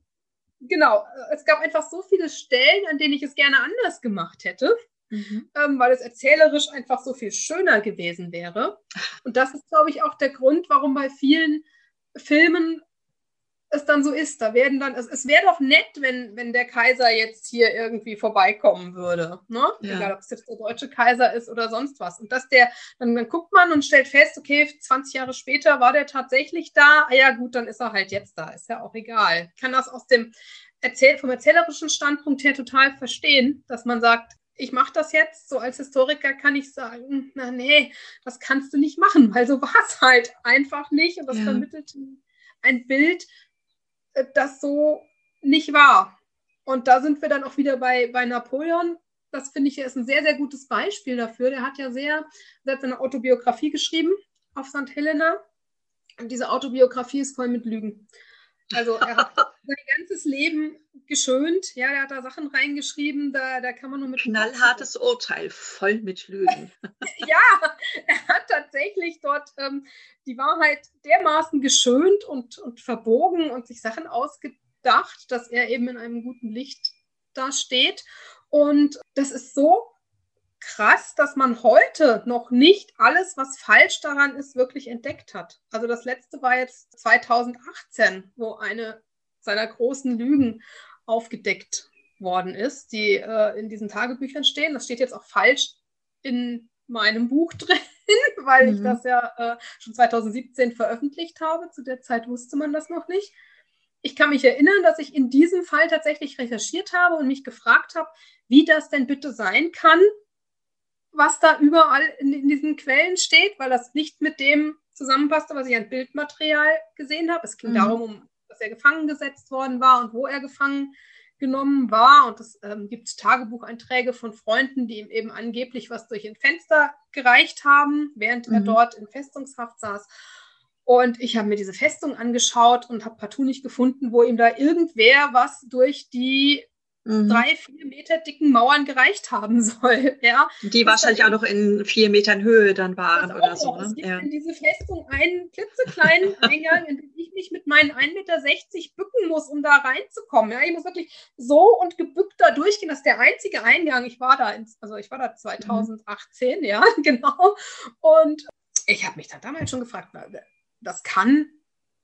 Genau, es gab einfach so viele Stellen, an denen ich es gerne anders gemacht hätte mhm. ähm, weil es erzählerisch einfach so viel schöner gewesen wäre. Und das ist, glaube ich, auch der Grund, warum bei vielen Filmen es dann so ist. Da werden dann, es, es wäre doch nett, wenn, wenn der Kaiser jetzt hier irgendwie vorbeikommen würde. Ne? Ja. Egal, ob es jetzt der deutsche Kaiser ist oder sonst was. Und dass der, dann, dann guckt man und stellt fest, okay, 20 Jahre später war der tatsächlich da. Ah ja, gut, dann ist er halt jetzt da. Ist ja auch egal. Ich kann das aus dem Erzähl vom erzählerischen Standpunkt her total verstehen, dass man sagt, ich mache das jetzt, so als Historiker kann ich sagen, na nee, das kannst du nicht machen, weil so war es halt einfach nicht und das ja. vermittelt ein Bild, das so nicht war. Und da sind wir dann auch wieder bei, bei Napoleon. Das finde ich ist ein sehr, sehr gutes Beispiel dafür. Der hat ja sehr, der hat seine Autobiografie geschrieben auf St. Helena. Und diese Autobiografie ist voll mit Lügen. Also er hat sein ganzes Leben geschönt. Ja, er hat da Sachen reingeschrieben, da, da kann man nur mit. Knallhartes Urteil, voll mit Lügen. (laughs) ja, er hat tatsächlich dort ähm, die Wahrheit dermaßen geschönt und, und verbogen und sich Sachen ausgedacht, dass er eben in einem guten Licht da steht. Und das ist so krass, dass man heute noch nicht alles, was falsch daran ist, wirklich entdeckt hat. Also das letzte war jetzt 2018, wo eine seiner großen Lügen aufgedeckt worden ist, die äh, in diesen Tagebüchern stehen. Das steht jetzt auch falsch in meinem Buch (laughs) drin, weil mhm. ich das ja äh, schon 2017 veröffentlicht habe. Zu der Zeit wusste man das noch nicht. Ich kann mich erinnern, dass ich in diesem Fall tatsächlich recherchiert habe und mich gefragt habe, wie das denn bitte sein kann, was da überall in, in diesen Quellen steht, weil das nicht mit dem zusammenpasste, was ich an Bildmaterial gesehen habe. Es ging mhm. darum, um, dass er gefangen gesetzt worden war und wo er gefangen genommen war. Und es ähm, gibt Tagebucheinträge von Freunden, die ihm eben angeblich was durch ein Fenster gereicht haben, während mhm. er dort in Festungshaft saß. Und ich habe mir diese Festung angeschaut und habe partout nicht gefunden, wo ihm da irgendwer was durch die mhm. drei, vier Meter dicken Mauern gereicht haben (laughs) soll. Ja? Die wahrscheinlich auch noch in vier Metern Höhe dann waren oder so. Ne? Es gibt ja. in diese Festung einen klitzekleinen (laughs) Eingang, in den ich mich mit meinen 1,60 Meter bücken muss, um da reinzukommen. Ja? Ich muss wirklich so und gebückt da durchgehen. Das ist der einzige Eingang. Ich war da, ins, also ich war da 2018, mhm. ja, (laughs) genau. Und ich habe mich dann damals schon gefragt, das kann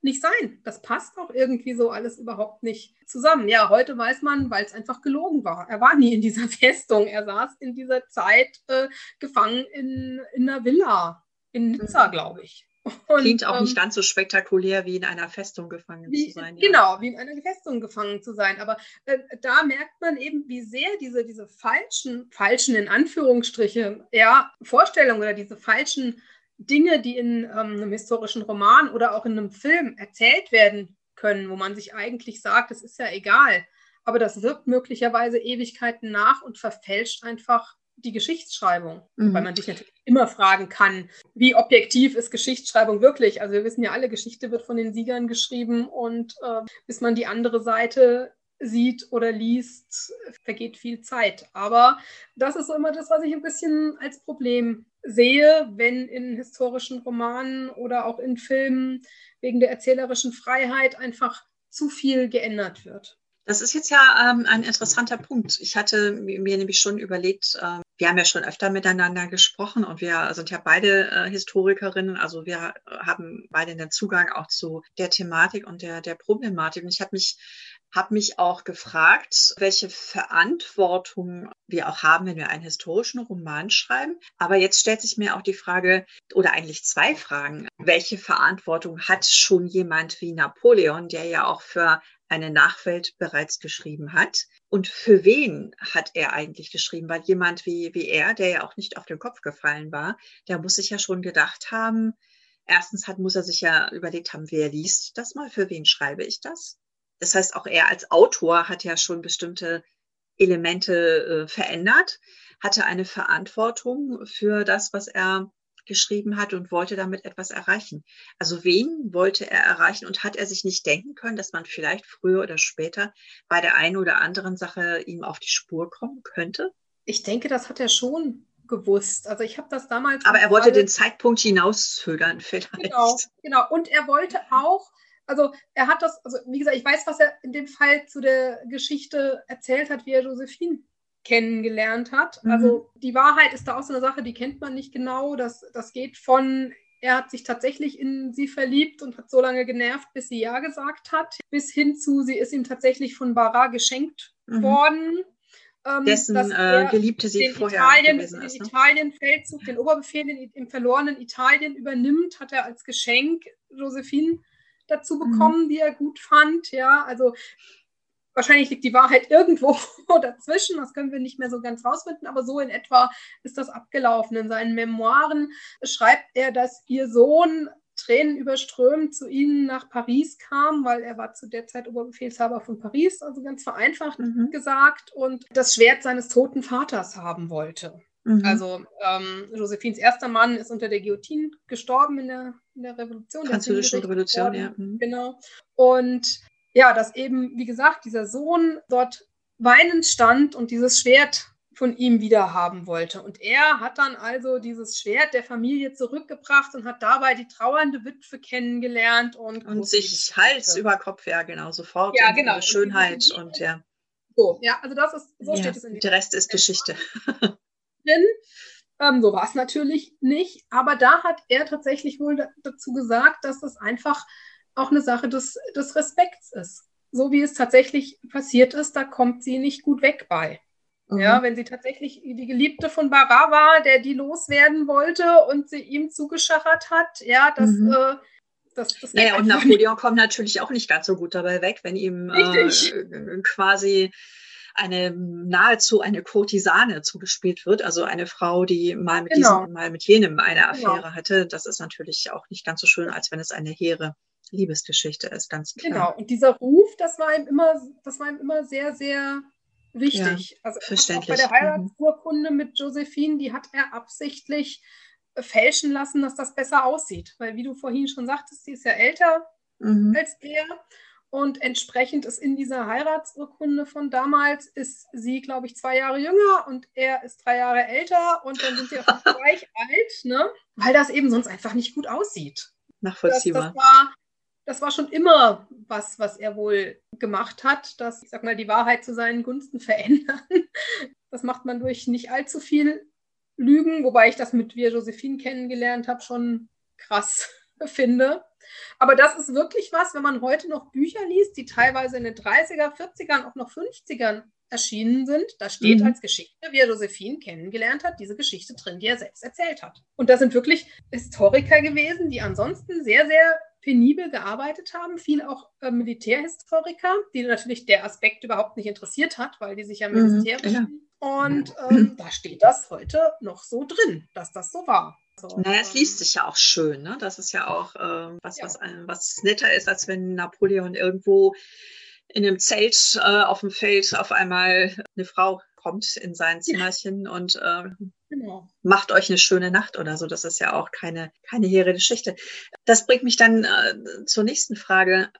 nicht sein. Das passt auch irgendwie so alles überhaupt nicht zusammen. Ja, heute weiß man, weil es einfach gelogen war. Er war nie in dieser (laughs) Festung. Er saß in dieser Zeit äh, gefangen in, in einer Villa in Nizza, mhm. glaube ich. (laughs) Und, Klingt auch ähm, nicht ganz so spektakulär, wie in einer Festung gefangen wie, zu sein. Ja. Genau, wie in einer Festung gefangen zu sein. Aber äh, da merkt man eben, wie sehr diese, diese falschen, falschen in Anführungsstriche, ja, Vorstellungen oder diese falschen Dinge, die in ähm, einem historischen Roman oder auch in einem Film erzählt werden können, wo man sich eigentlich sagt, es ist ja egal, aber das wirkt möglicherweise Ewigkeiten nach und verfälscht einfach die Geschichtsschreibung, mhm. weil man sich natürlich immer fragen kann, wie objektiv ist Geschichtsschreibung wirklich? Also wir wissen ja alle, Geschichte wird von den Siegern geschrieben und äh, bis man die andere Seite sieht oder liest, vergeht viel Zeit. Aber das ist so immer das, was ich ein bisschen als Problem sehe, wenn in historischen Romanen oder auch in Filmen wegen der erzählerischen Freiheit einfach zu viel geändert wird. Das ist jetzt ja ähm, ein interessanter Punkt. Ich hatte mir nämlich schon überlegt, äh, wir haben ja schon öfter miteinander gesprochen und wir sind ja beide äh, Historikerinnen, also wir haben beide den Zugang auch zu der Thematik und der, der Problematik. Und ich habe mich habe mich auch gefragt, welche Verantwortung wir auch haben, wenn wir einen historischen Roman schreiben. Aber jetzt stellt sich mir auch die Frage, oder eigentlich zwei Fragen. Welche Verantwortung hat schon jemand wie Napoleon, der ja auch für eine Nachwelt bereits geschrieben hat? Und für wen hat er eigentlich geschrieben? Weil jemand wie, wie er, der ja auch nicht auf den Kopf gefallen war, der muss sich ja schon gedacht haben, erstens hat, muss er sich ja überlegt haben, wer liest das mal, für wen schreibe ich das? Das heißt, auch er als Autor hat ja schon bestimmte Elemente äh, verändert, hatte eine Verantwortung für das, was er geschrieben hat und wollte damit etwas erreichen. Also wen wollte er erreichen und hat er sich nicht denken können, dass man vielleicht früher oder später bei der einen oder anderen Sache ihm auf die Spur kommen könnte? Ich denke, das hat er schon gewusst. Also ich habe das damals. Aber er wollte den Zeitpunkt hinauszögern vielleicht. Genau, genau. Und er wollte auch, also er hat das, also wie gesagt, ich weiß, was er in dem Fall zu der Geschichte erzählt hat, wie er Josephine kennengelernt hat. Mhm. Also die Wahrheit ist da auch so eine Sache, die kennt man nicht genau. Das, das geht von, er hat sich tatsächlich in sie verliebt und hat so lange genervt, bis sie Ja gesagt hat, bis hin zu, sie ist ihm tatsächlich von Bara geschenkt mhm. worden. Ähm, Dessen äh, Geliebte sie den vorher Italien, ist. Den ne? Italien-Feldzug, den Oberbefehl in, im verlorenen Italien übernimmt, hat er als Geschenk Josephine dazu mhm. bekommen, mhm. die er gut fand. Ja, also Wahrscheinlich liegt die Wahrheit (laughs) irgendwo dazwischen, das können wir nicht mehr so ganz rausfinden, aber so in etwa ist das abgelaufen. In seinen Memoiren schreibt er, dass ihr Sohn Tränen überströmt zu ihnen nach Paris kam, weil er war zu der Zeit Oberbefehlshaber von Paris, also ganz vereinfacht mhm. gesagt, und das Schwert seines toten Vaters haben wollte. Mhm. Also ähm, Josephines erster Mann ist unter der Guillotine gestorben in der, in der Revolution. Französischen Revolution, ja. Mhm. Genau. Und ja, dass eben, wie gesagt, dieser Sohn dort weinend stand und dieses Schwert von ihm wieder haben wollte. Und er hat dann also dieses Schwert der Familie zurückgebracht und hat dabei die trauernde Witwe kennengelernt und, und sich Hals über Kopf, ja, genau, sofort. Ja, genau. Schönheit und, und ja. So, ja, also das ist, so ja, steht es in Der Rest ist Geschichte. (laughs) Drin. Ähm, so war es natürlich nicht, aber da hat er tatsächlich wohl dazu gesagt, dass das einfach auch eine Sache des, des Respekts ist. So wie es tatsächlich passiert ist, da kommt sie nicht gut weg bei. Mhm. Ja, wenn sie tatsächlich die Geliebte von Bara war, der die loswerden wollte und sie ihm zugeschachert hat, ja, das, mhm. äh, das, das Naja, und Napoleon kommt natürlich auch nicht ganz so gut dabei weg, wenn ihm äh, quasi eine nahezu eine Kurtisane zugespielt wird, also eine Frau, die mal mit genau. diesem, mal mit jenem eine genau. Affäre genau. hatte. Das ist natürlich auch nicht ganz so schön, als wenn es eine hehre Liebesgeschichte ist, ganz klar. Genau, und dieser Ruf, das war ihm immer, das war ihm immer sehr, sehr wichtig. Ja, also verständlich. Auch bei der mhm. Heiratsurkunde mit Josephine, die hat er absichtlich äh, fälschen lassen, dass das besser aussieht. Weil, wie du vorhin schon sagtest, sie ist ja älter mhm. als er. Und entsprechend ist in dieser Heiratsurkunde von damals, ist sie, glaube ich, zwei Jahre jünger und er ist drei Jahre älter und dann sind sie auch (laughs) gleich alt, ne? weil das eben sonst einfach nicht gut aussieht. Nachvollziehbar. Das, das war das war schon immer was, was er wohl gemacht hat, dass, ich sag mal, die Wahrheit zu seinen Gunsten (laughs) verändern. Das macht man durch nicht allzu viel Lügen, wobei ich das mit, wie er Josephine kennengelernt habe, schon krass finde. Aber das ist wirklich was, wenn man heute noch Bücher liest, die teilweise in den 30er, 40ern, auch noch 50ern erschienen sind. Da steht mhm. als Geschichte, wie er Josephine kennengelernt hat, diese Geschichte drin, die er selbst erzählt hat. Und das sind wirklich Historiker gewesen, die ansonsten sehr, sehr penibel gearbeitet haben, viel auch äh, Militärhistoriker, die natürlich der Aspekt überhaupt nicht interessiert hat, weil die sich ja mhm, militärisch. Ja. Und ähm, da steht das heute noch so drin, dass das so war. So, naja, es liest sich ja auch schön, ne? Das ist ja auch äh, was, ja. was, was netter ist, als wenn Napoleon irgendwo in einem Zelt äh, auf dem Feld auf einmal eine Frau kommt in sein Zimmerchen ja. und äh, genau. macht euch eine schöne Nacht oder so. Das ist ja auch keine, keine hehre Geschichte. Das bringt mich dann äh, zur nächsten Frage.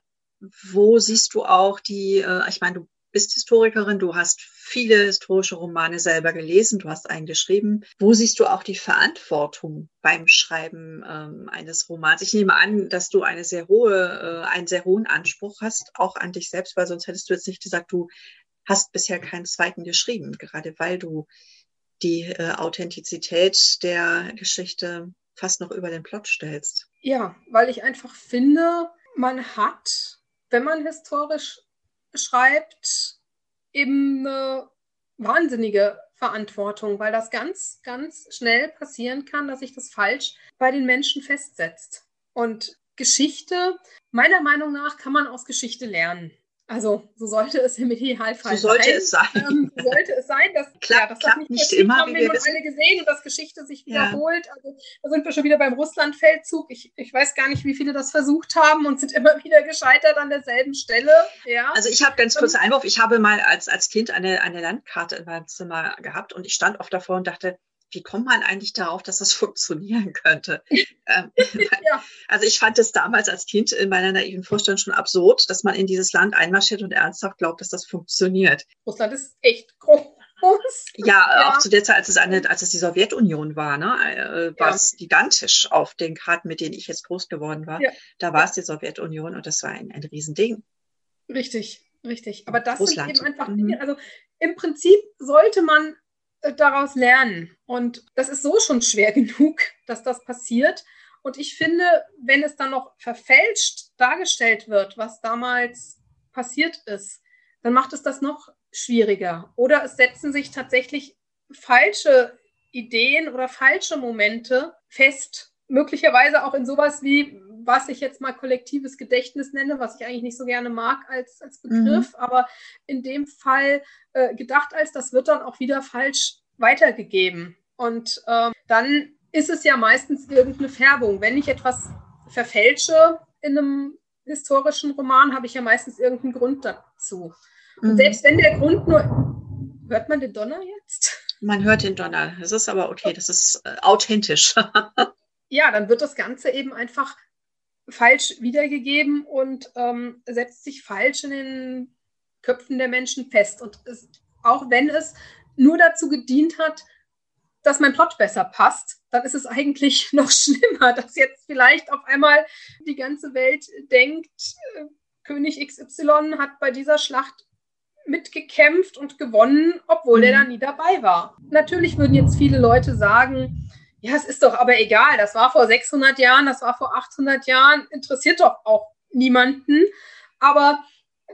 Wo siehst du auch die, äh, ich meine, du bist Historikerin, du hast viele historische Romane selber gelesen, du hast einen geschrieben. Wo siehst du auch die Verantwortung beim Schreiben ähm, eines Romans? Ich nehme an, dass du eine sehr hohe, äh, einen sehr hohen Anspruch hast, auch an dich selbst, weil sonst hättest du jetzt nicht gesagt, du hast bisher keinen zweiten geschrieben, gerade weil du die äh, Authentizität der Geschichte fast noch über den Plot stellst. Ja, weil ich einfach finde, man hat, wenn man historisch schreibt, eben eine wahnsinnige Verantwortung, weil das ganz, ganz schnell passieren kann, dass sich das falsch bei den Menschen festsetzt. Und Geschichte, meiner Meinung nach, kann man aus Geschichte lernen. Also so sollte es im Idealfall so sollte sein. Es sein. Ähm, so sollte es sein. Dass, Klappt, ja, das klappt nicht, nicht immer. Haben wir wissen. alle gesehen und das Geschichte sich wiederholt. Ja. Also da sind wir schon wieder beim Russlandfeldzug. Ich, ich weiß gar nicht, wie viele das versucht haben und sind (laughs) immer wieder gescheitert an derselben Stelle. Ja. Also ich habe ganz kurz Einwurf. Ich habe mal als, als Kind eine, eine Landkarte in meinem Zimmer gehabt und ich stand oft davor und dachte, wie kommt man eigentlich darauf, dass das (laughs) funktionieren könnte? (laughs) ähm, ja. Also ich fand es damals als Kind in meiner naiven Vorstellung schon absurd, dass man in dieses Land einmarschiert und ernsthaft glaubt, dass das funktioniert. Russland ist echt groß. Ja, ja, auch zu der Zeit, als es, eine, als es die Sowjetunion war, ne, äh, war ja. es gigantisch auf den Karten, mit denen ich jetzt groß geworden war. Ja. Da war es die Sowjetunion und das war ein, ein Riesending. Richtig, richtig. Aber das Russland. sind eben einfach Dinge, mhm. also im Prinzip sollte man daraus lernen. Und das ist so schon schwer (laughs) genug, dass das passiert. Und ich finde, wenn es dann noch verfälscht dargestellt wird, was damals passiert ist, dann macht es das noch schwieriger. Oder es setzen sich tatsächlich falsche Ideen oder falsche Momente fest. Möglicherweise auch in sowas wie, was ich jetzt mal kollektives Gedächtnis nenne, was ich eigentlich nicht so gerne mag als, als Begriff, mhm. aber in dem Fall äh, gedacht als, das wird dann auch wieder falsch weitergegeben. Und äh, dann ist es ja meistens irgendeine Färbung. Wenn ich etwas verfälsche in einem historischen Roman, habe ich ja meistens irgendeinen Grund dazu. Und mhm. selbst wenn der Grund nur. Hört man den Donner jetzt? Man hört den Donner. Das ist aber okay, das ist äh, authentisch. (laughs) ja, dann wird das Ganze eben einfach falsch wiedergegeben und ähm, setzt sich falsch in den Köpfen der Menschen fest. Und es, auch wenn es nur dazu gedient hat, dass mein Plot besser passt, dann ist es eigentlich (laughs) noch schlimmer, dass jetzt vielleicht auf einmal die ganze Welt denkt, äh, König XY hat bei dieser Schlacht mitgekämpft und gewonnen, obwohl mhm. er da nie dabei war. Natürlich würden jetzt viele Leute sagen, ja, es ist doch aber egal, das war vor 600 Jahren, das war vor 800 Jahren, interessiert doch auch niemanden. Aber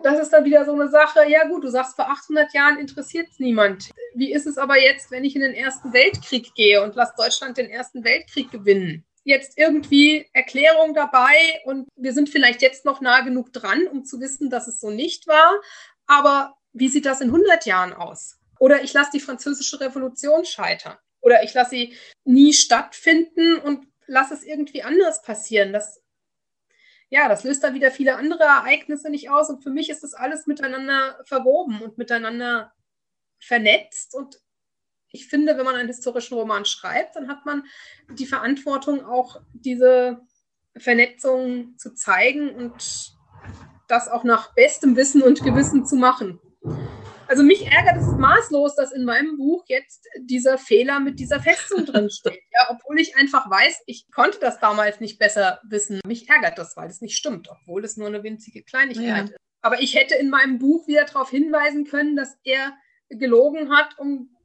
das ist dann wieder so eine Sache, ja gut, du sagst, vor 800 Jahren interessiert es niemand. Wie ist es aber jetzt, wenn ich in den Ersten Weltkrieg gehe und lass Deutschland den Ersten Weltkrieg gewinnen? Jetzt irgendwie Erklärung dabei und wir sind vielleicht jetzt noch nah genug dran, um zu wissen, dass es so nicht war. Aber wie sieht das in 100 Jahren aus? Oder ich lasse die französische Revolution scheitern. Oder ich lasse sie nie stattfinden und lasse es irgendwie anders passieren. Das, ja, das löst dann wieder viele andere Ereignisse nicht aus. Und für mich ist das alles miteinander verwoben und miteinander vernetzt. Und ich finde, wenn man einen historischen Roman schreibt, dann hat man die Verantwortung, auch diese Vernetzung zu zeigen und das auch nach bestem Wissen und Gewissen zu machen. Also mich ärgert es maßlos, dass in meinem Buch jetzt dieser Fehler mit dieser Festung drin steht. Ja, obwohl ich einfach weiß, ich konnte das damals nicht besser wissen. Mich ärgert das, weil es nicht stimmt, obwohl es nur eine winzige Kleinigkeit ja. ist. Aber ich hätte in meinem Buch wieder darauf hinweisen können, dass er gelogen hat, um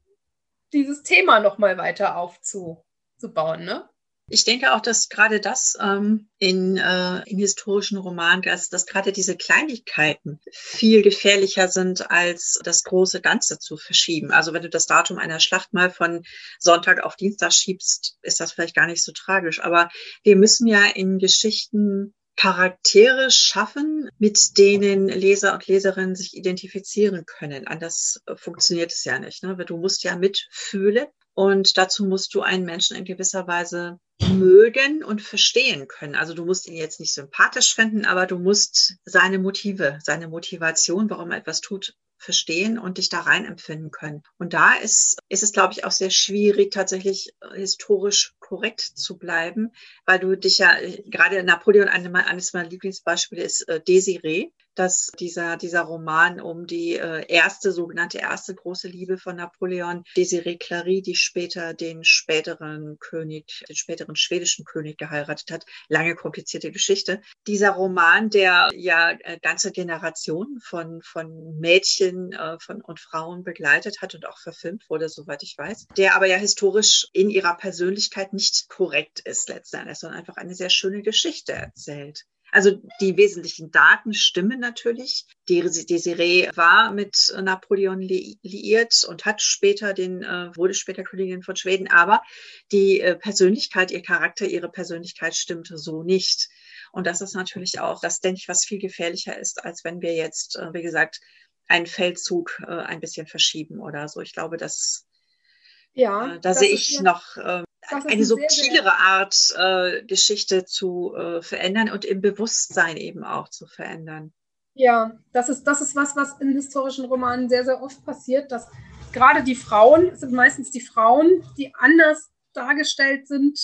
dieses Thema nochmal weiter aufzubauen. Ne? Ich denke auch, dass gerade das ähm, in, äh, in historischen Romanen, dass, dass gerade diese Kleinigkeiten viel gefährlicher sind, als das große Ganze zu verschieben. Also wenn du das Datum einer Schlacht mal von Sonntag auf Dienstag schiebst, ist das vielleicht gar nicht so tragisch. Aber wir müssen ja in Geschichten Charaktere schaffen, mit denen Leser und Leserinnen sich identifizieren können. Anders äh, funktioniert es ja nicht. Ne? Du musst ja mitfühlen und dazu musst du einen Menschen in gewisser Weise mögen und verstehen können. Also du musst ihn jetzt nicht sympathisch finden, aber du musst seine Motive, seine Motivation, warum er etwas tut, verstehen und dich da rein empfinden können. Und da ist, ist es, glaube ich, auch sehr schwierig, tatsächlich historisch korrekt zu bleiben, weil du dich ja, gerade Napoleon, eines meiner Lieblingsbeispiele ist äh, Desiree, dass dieser, dieser Roman um die äh, erste, sogenannte erste große Liebe von Napoleon, Desiree Clary, die später den späteren König, den späteren schwedischen König geheiratet hat. Lange komplizierte Geschichte. Dieser Roman, der ja äh, ganze Generationen von, von Mädchen äh, von, und Frauen begleitet hat und auch verfilmt wurde, soweit ich weiß, der aber ja historisch in ihrer Persönlichkeit nicht korrekt ist letzten Endes, sondern einfach eine sehr schöne Geschichte erzählt. Also die wesentlichen Daten stimmen natürlich. Die Desiree war mit Napoleon liiert und hat später den, äh, wurde später Königin von Schweden, aber die äh, Persönlichkeit, ihr Charakter, ihre Persönlichkeit stimmte so nicht. Und das ist natürlich auch, das denke ich, was viel gefährlicher ist, als wenn wir jetzt, äh, wie gesagt, einen Feldzug äh, ein bisschen verschieben oder so. Ich glaube, dass ja, äh, da sehe ich noch äh, eine subtilere Art, äh, Geschichte zu äh, verändern und im Bewusstsein eben auch zu verändern. Ja, das ist, das ist was, was in historischen Romanen sehr, sehr oft passiert, dass gerade die Frauen, es sind meistens die Frauen, die anders dargestellt sind,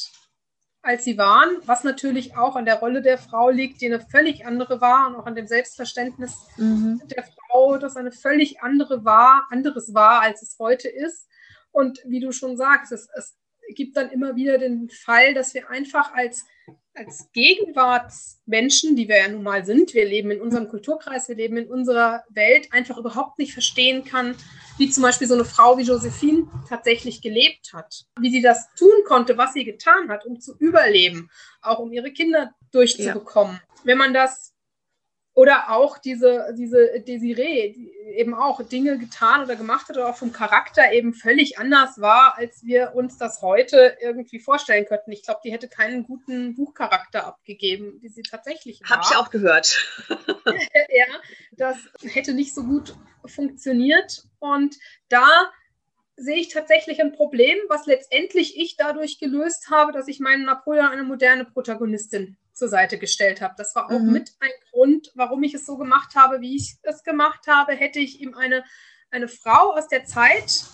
als sie waren, was natürlich auch an der Rolle der Frau liegt, die eine völlig andere war und auch an dem Selbstverständnis mhm. der Frau, das eine völlig andere war, anderes war, als es heute ist. Und wie du schon sagst, es, es gibt dann immer wieder den Fall, dass wir einfach als, als Gegenwartsmenschen, die wir ja nun mal sind, wir leben in unserem Kulturkreis, wir leben in unserer Welt, einfach überhaupt nicht verstehen kann, wie zum Beispiel so eine Frau wie Josephine tatsächlich gelebt hat, wie sie das tun konnte, was sie getan hat, um zu überleben, auch um ihre Kinder durchzubekommen. Ja. Wenn man das oder auch diese, diese Desiree, die eben auch Dinge getan oder gemacht hat oder auch vom Charakter eben völlig anders war, als wir uns das heute irgendwie vorstellen könnten. Ich glaube, die hätte keinen guten Buchcharakter abgegeben, wie sie tatsächlich war. Habe ich auch gehört. (laughs) ja, das hätte nicht so gut funktioniert. Und da sehe ich tatsächlich ein Problem, was letztendlich ich dadurch gelöst habe, dass ich meinen Napoleon eine moderne Protagonistin zur Seite gestellt habe. Das war auch mhm. mit ein Grund, warum ich es so gemacht habe, wie ich es gemacht habe. Hätte ich ihm eine, eine Frau aus der Zeit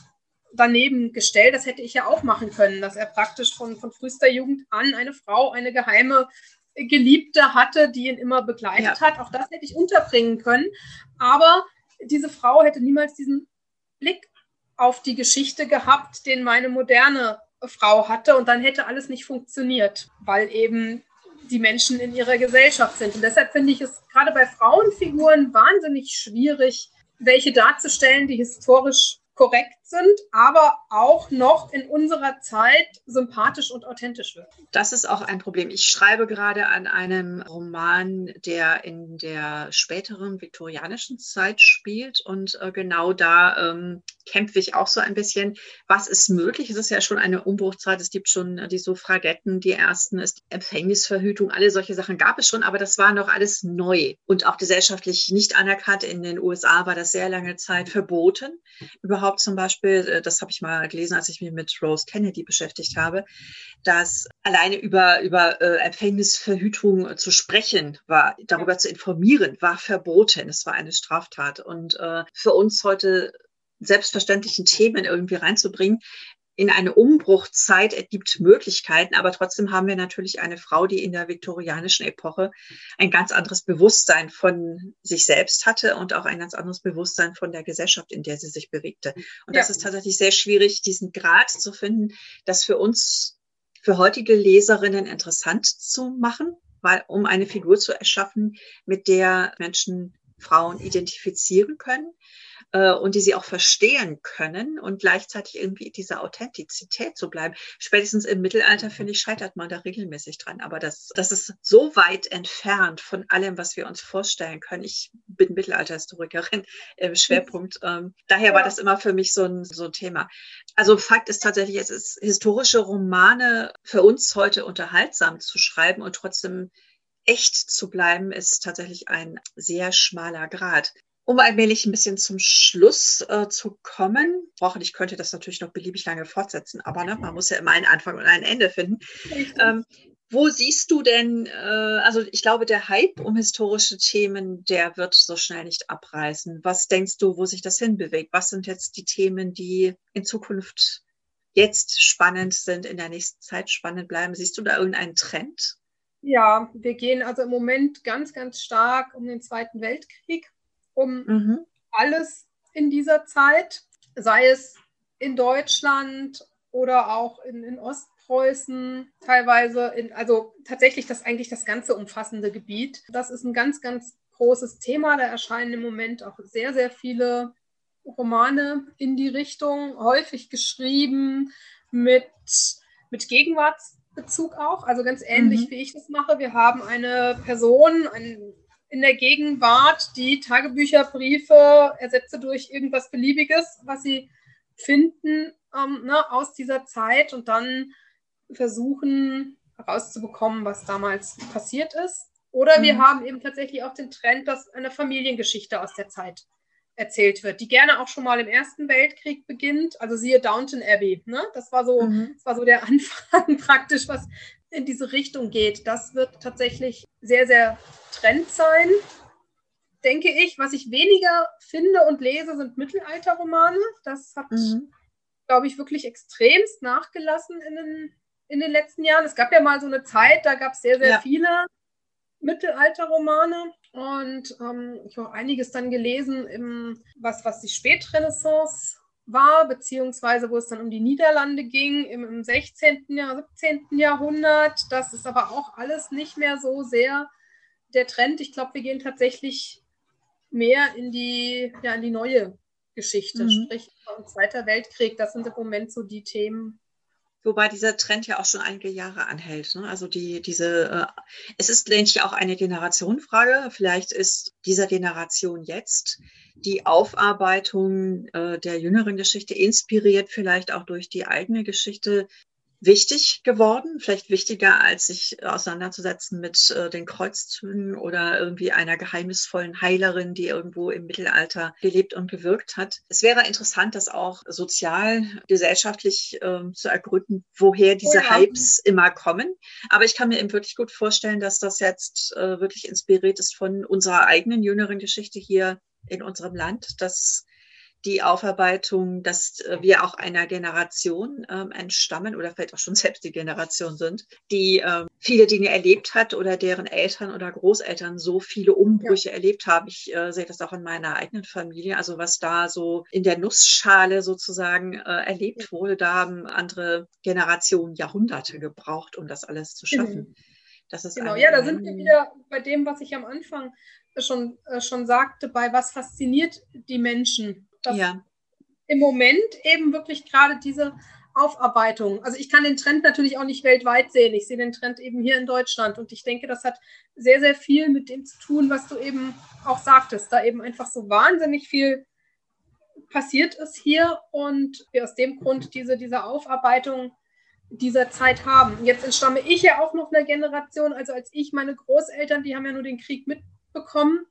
daneben gestellt, das hätte ich ja auch machen können, dass er praktisch von, von frühester Jugend an eine Frau, eine geheime Geliebte hatte, die ihn immer begleitet ja. hat. Auch das hätte ich unterbringen können. Aber diese Frau hätte niemals diesen Blick auf die Geschichte gehabt, den meine moderne Frau hatte. Und dann hätte alles nicht funktioniert, weil eben die Menschen in ihrer Gesellschaft sind. Und deshalb finde ich es gerade bei Frauenfiguren wahnsinnig schwierig, welche darzustellen, die historisch korrekt sind, aber auch noch in unserer Zeit sympathisch und authentisch wirken. Das ist auch ein Problem. Ich schreibe gerade an einem Roman, der in der späteren viktorianischen Zeit spielt und äh, genau da ähm, kämpfe ich auch so ein bisschen. Was ist möglich? Es ist ja schon eine Umbruchzeit. Es gibt schon äh, die Suffragetten, die ersten, ist Empfängnisverhütung, alle solche Sachen gab es schon, aber das war noch alles neu und auch gesellschaftlich nicht anerkannt. In den USA war das sehr lange Zeit verboten. Überhaupt zum Beispiel Beispiel, äh, das habe ich mal gelesen, als ich mich mit Rose Kennedy beschäftigt habe, dass alleine über, über äh, Empfängnisverhütung äh, zu sprechen war, darüber zu informieren, war verboten. Es war eine Straftat. Und für uns heute selbstverständlichen Themen irgendwie reinzubringen, in eine Umbruchzeit ergibt Möglichkeiten, aber trotzdem haben wir natürlich eine Frau, die in der viktorianischen Epoche ein ganz anderes Bewusstsein von sich selbst hatte und auch ein ganz anderes Bewusstsein von der Gesellschaft, in der sie sich bewegte. Und ja. das ist tatsächlich sehr schwierig, diesen Grad zu finden, das für uns, für heutige Leserinnen interessant zu machen, weil, um eine Figur zu erschaffen, mit der Menschen Frauen identifizieren können äh, und die sie auch verstehen können und gleichzeitig irgendwie dieser Authentizität zu bleiben. Spätestens im Mittelalter, finde ich, scheitert man da regelmäßig dran. Aber das, das ist so weit entfernt von allem, was wir uns vorstellen können. Ich bin Mittelalterhistorikerin im Schwerpunkt. Ähm, daher war das immer für mich so ein, so ein Thema. Also Fakt ist tatsächlich, es ist historische Romane für uns heute unterhaltsam zu schreiben und trotzdem echt zu bleiben, ist tatsächlich ein sehr schmaler Grad. Um allmählich ein bisschen zum Schluss äh, zu kommen, brauche ich könnte das natürlich noch beliebig lange fortsetzen, aber ne, man muss ja immer einen Anfang und ein Ende finden. Ähm, wo siehst du denn, äh, also ich glaube, der Hype um historische Themen, der wird so schnell nicht abreißen. Was denkst du, wo sich das hinbewegt? Was sind jetzt die Themen, die in Zukunft jetzt spannend sind, in der nächsten Zeit spannend bleiben? Siehst du da irgendeinen Trend? Ja, wir gehen also im Moment ganz, ganz stark um den Zweiten Weltkrieg um mhm. alles in dieser Zeit, sei es in Deutschland oder auch in, in Ostpreußen, teilweise in, also tatsächlich das eigentlich das ganze umfassende Gebiet. Das ist ein ganz, ganz großes Thema. Da erscheinen im Moment auch sehr, sehr viele Romane in die Richtung, häufig geschrieben mit, mit Gegenwartsbezug auch, also ganz ähnlich mhm. wie ich das mache. Wir haben eine Person, ein in der Gegenwart die Tagebücher, Briefe ersetze durch irgendwas Beliebiges, was sie finden ähm, ne, aus dieser Zeit und dann versuchen herauszubekommen, was damals passiert ist. Oder wir mhm. haben eben tatsächlich auch den Trend, dass eine Familiengeschichte aus der Zeit erzählt wird, die gerne auch schon mal im Ersten Weltkrieg beginnt. Also siehe Downton Abbey. Ne? Das, war so, mhm. das war so der (laughs) Anfang praktisch, was in diese Richtung geht. Das wird tatsächlich sehr, sehr Trend sein, denke ich. Was ich weniger finde und lese, sind Mittelalterromane. Das hat, mhm. glaube ich, wirklich extremst nachgelassen in den, in den letzten Jahren. Es gab ja mal so eine Zeit, da gab es sehr, sehr ja. viele Mittelalterromane und ähm, ich habe einiges dann gelesen, im, was, was die Spätrenaissance war, beziehungsweise wo es dann um die Niederlande ging im, im 16., Jahr, 17. Jahrhundert. Das ist aber auch alles nicht mehr so sehr der Trend. Ich glaube, wir gehen tatsächlich mehr in die, ja, in die neue Geschichte, mhm. sprich Zweiter Weltkrieg. Das sind im Moment so die Themen, Wobei dieser Trend ja auch schon einige Jahre anhält. Ne? Also die, diese, äh, es ist, denke auch eine Generationenfrage. Vielleicht ist dieser Generation jetzt die Aufarbeitung äh, der jüngeren Geschichte inspiriert, vielleicht auch durch die eigene Geschichte wichtig geworden, vielleicht wichtiger, als sich auseinanderzusetzen mit äh, den Kreuzzügen oder irgendwie einer geheimnisvollen Heilerin, die irgendwo im Mittelalter gelebt und gewirkt hat. Es wäre interessant, das auch sozial, gesellschaftlich äh, zu ergründen, woher diese ja. Hypes immer kommen. Aber ich kann mir eben wirklich gut vorstellen, dass das jetzt äh, wirklich inspiriert ist von unserer eigenen jüngeren Geschichte hier in unserem Land, dass die Aufarbeitung, dass äh, wir auch einer Generation ähm, entstammen oder vielleicht auch schon (laughs) selbst die Generation sind, die ähm, viele Dinge erlebt hat oder deren Eltern oder Großeltern so viele Umbrüche ja. erlebt haben. Ich äh, sehe das auch in meiner eigenen Familie. Also was da so in der Nussschale sozusagen äh, erlebt wurde, da haben andere Generationen Jahrhunderte gebraucht, um das alles zu schaffen. Mhm. Das ist genau, ja, da sind wir wieder bei dem, was ich am Anfang schon, äh, schon sagte, bei was fasziniert die Menschen dass ja. im Moment eben wirklich gerade diese Aufarbeitung. Also ich kann den Trend natürlich auch nicht weltweit sehen. Ich sehe den Trend eben hier in Deutschland. Und ich denke, das hat sehr, sehr viel mit dem zu tun, was du eben auch sagtest. Da eben einfach so wahnsinnig viel passiert ist hier und wir aus dem Grund diese, diese Aufarbeitung dieser Zeit haben. Jetzt entstamme ich ja auch noch einer Generation, also als ich meine Großeltern, die haben ja nur den Krieg mit bekommen.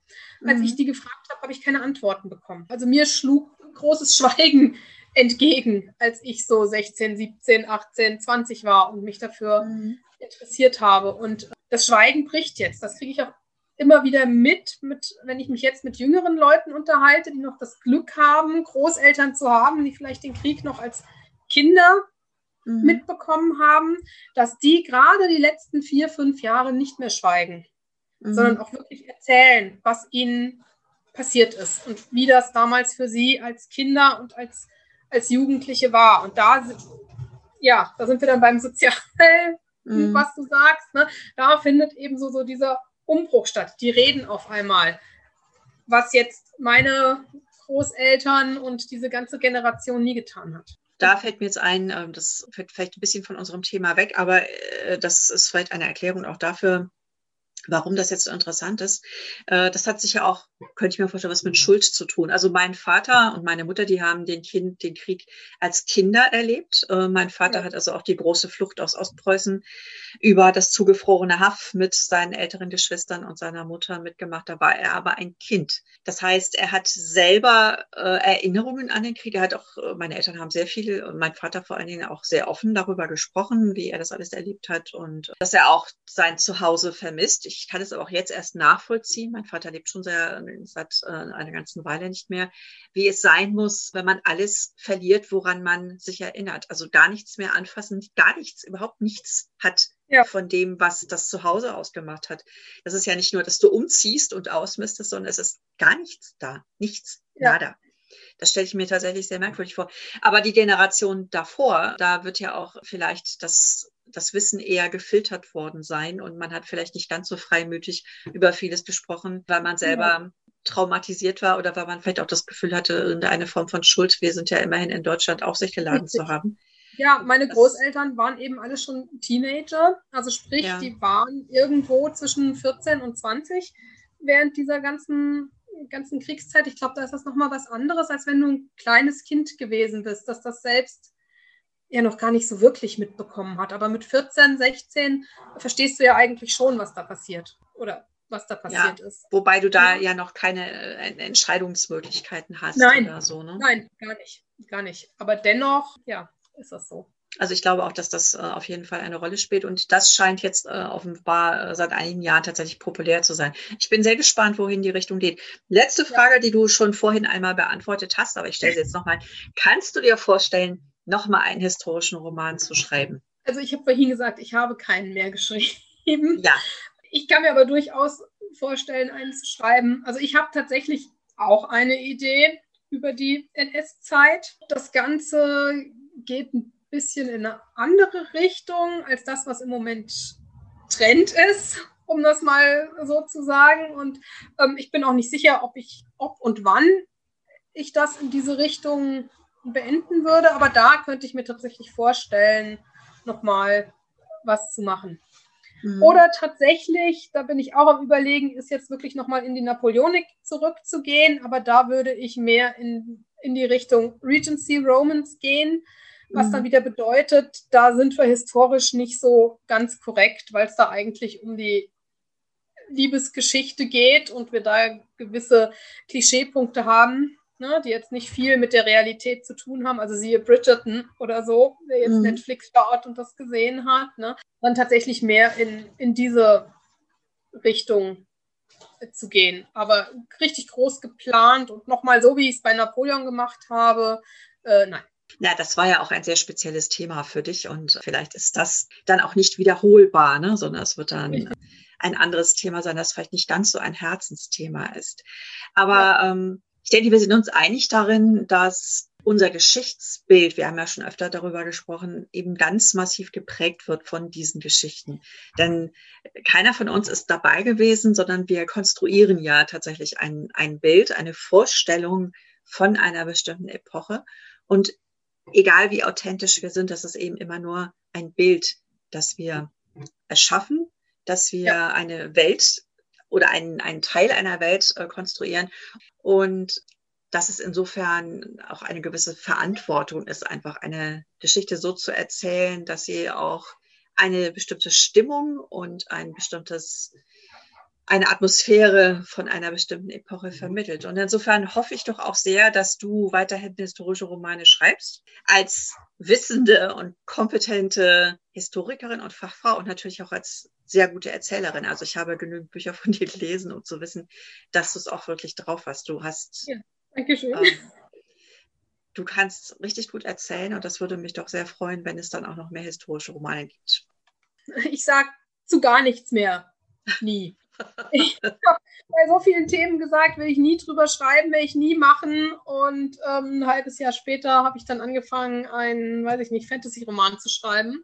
Als mhm. ich die gefragt habe, habe ich keine Antworten bekommen. Also mir schlug großes (laughs) Schweigen entgegen, als ich so 16, 17, 18, 20 war und mich dafür mhm. interessiert habe. Und das Schweigen bricht jetzt. Das kriege ich auch immer wieder mit, mit, wenn ich mich jetzt mit jüngeren Leuten unterhalte, die noch das Glück haben, Großeltern zu haben, die vielleicht den Krieg noch als Kinder mhm. mitbekommen haben, dass die gerade die letzten vier, fünf Jahre nicht mehr schweigen mhm. sondern auch wirklich erzählen, was ihnen passiert ist und wie das damals für sie als Kinder und als, als Jugendliche war. Und da, ja, da sind wir dann beim Sozial, mhm. (laughs) was du sagst. Ne? Da findet eben so, so dieser Umbruch statt. Die reden auf einmal, was jetzt meine Großeltern und diese ganze Generation nie getan hat. Da fällt mir jetzt ein, ähm, das fällt vielleicht ein bisschen von unserem Thema weg, aber äh, das ist vielleicht eine Erklärung auch dafür, Warum das jetzt so interessant ist, äh, das hat sich ja auch, könnte ich mir vorstellen, was mit Schuld zu tun. Also mein Vater und meine Mutter, die haben den Kind, den Krieg als Kinder erlebt. Äh, mein Vater ja. hat also auch die große Flucht aus Ostpreußen über das zugefrorene Haff mit seinen älteren Geschwistern und seiner Mutter mitgemacht. Da war er aber ein Kind. Das heißt, er hat selber äh, Erinnerungen an den Krieg. Er hat auch, meine Eltern haben sehr viel und mein Vater vor allen Dingen auch sehr offen darüber gesprochen, wie er das alles erlebt hat und dass er auch sein Zuhause vermisst ich kann es aber auch jetzt erst nachvollziehen. Mein Vater lebt schon sehr, seit äh, einer ganzen Weile nicht mehr, wie es sein muss, wenn man alles verliert, woran man sich erinnert. Also gar nichts mehr anfassen, gar nichts, überhaupt nichts hat ja. von dem, was das Zuhause ausgemacht hat. Das ist ja nicht nur, dass du umziehst und ausmistest, sondern es ist gar nichts da. Nichts. Ja. Nada. Das stelle ich mir tatsächlich sehr merkwürdig vor. Aber die Generation davor, da wird ja auch vielleicht das das Wissen eher gefiltert worden sein und man hat vielleicht nicht ganz so freimütig über vieles gesprochen, weil man selber traumatisiert war oder weil man vielleicht auch das Gefühl hatte, irgendeine Form von Schuld, wir sind ja immerhin in Deutschland auf sich geladen zu haben. Ja, meine Großeltern waren eben alle schon Teenager, also sprich, ja. die waren irgendwo zwischen 14 und 20 während dieser ganzen ganzen Kriegszeit. Ich glaube, da ist das nochmal was anderes, als wenn du ein kleines Kind gewesen bist, dass das selbst er noch gar nicht so wirklich mitbekommen hat. Aber mit 14, 16 verstehst du ja eigentlich schon, was da passiert. Oder was da passiert ja, ist. Wobei du da ja noch keine äh, Entscheidungsmöglichkeiten hast nein, oder so, ne? Nein, gar nicht. Gar nicht. Aber dennoch, ja, ist das so. Also ich glaube auch, dass das äh, auf jeden Fall eine Rolle spielt und das scheint jetzt äh, offenbar äh, seit einigen Jahren tatsächlich populär zu sein. Ich bin sehr gespannt, wohin die Richtung geht. Letzte Frage, ja. die du schon vorhin einmal beantwortet hast, aber ich stelle sie jetzt nochmal. Kannst du dir vorstellen, nochmal einen historischen Roman zu schreiben? Also ich habe vorhin gesagt, ich habe keinen mehr geschrieben. Ja. Ich kann mir aber durchaus vorstellen, einen zu schreiben. Also ich habe tatsächlich auch eine Idee über die NS-Zeit. Das Ganze geht ein bisschen in eine andere Richtung als das, was im Moment Trend ist, um das mal so zu sagen. Und ähm, ich bin auch nicht sicher, ob ich, ob und wann ich das in diese Richtung beenden würde. Aber da könnte ich mir tatsächlich vorstellen, nochmal was zu machen. Mhm. Oder tatsächlich, da bin ich auch am Überlegen, ist jetzt wirklich nochmal in die Napoleonik zurückzugehen, aber da würde ich mehr in, in die Richtung Regency Romans gehen, was dann mhm. wieder bedeutet, da sind wir historisch nicht so ganz korrekt, weil es da eigentlich um die Liebesgeschichte geht und wir da gewisse Klischeepunkte haben, ne, die jetzt nicht viel mit der Realität zu tun haben. Also siehe Bridgerton oder so, wer jetzt mhm. Netflix schaut und das gesehen hat, ne, dann tatsächlich mehr in, in diese Richtung zu gehen. Aber richtig groß geplant und nochmal so, wie ich es bei Napoleon gemacht habe, äh, nein. Ja, das war ja auch ein sehr spezielles Thema für dich und vielleicht ist das dann auch nicht wiederholbar, ne? sondern es wird dann ein anderes Thema sein, das vielleicht nicht ganz so ein Herzensthema ist. Aber ja. ähm, ich denke, wir sind uns einig darin, dass unser Geschichtsbild, wir haben ja schon öfter darüber gesprochen, eben ganz massiv geprägt wird von diesen Geschichten. Denn keiner von uns ist dabei gewesen, sondern wir konstruieren ja tatsächlich ein, ein Bild, eine Vorstellung von einer bestimmten Epoche. Und egal wie authentisch wir sind, das ist eben immer nur ein Bild, das wir erschaffen, dass wir ja. eine Welt oder einen, einen Teil einer Welt äh, konstruieren. Und dass es insofern auch eine gewisse Verantwortung ist, einfach eine Geschichte so zu erzählen, dass sie auch eine bestimmte Stimmung und ein bestimmtes eine Atmosphäre von einer bestimmten Epoche mhm. vermittelt. Und insofern hoffe ich doch auch sehr, dass du weiterhin historische Romane schreibst, als wissende und kompetente Historikerin und Fachfrau und natürlich auch als sehr gute Erzählerin. Also ich habe genügend Bücher von dir gelesen, um zu wissen, dass du es auch wirklich drauf hast. Du hast. Ja, danke schön. Ähm, du kannst richtig gut erzählen und das würde mich doch sehr freuen, wenn es dann auch noch mehr historische Romane gibt. Ich sag zu gar nichts mehr. Nie. Ich (laughs) habe bei so vielen Themen gesagt, will ich nie drüber schreiben, will ich nie machen. Und ähm, ein halbes Jahr später habe ich dann angefangen, einen, weiß ich nicht, Fantasy-Roman zu schreiben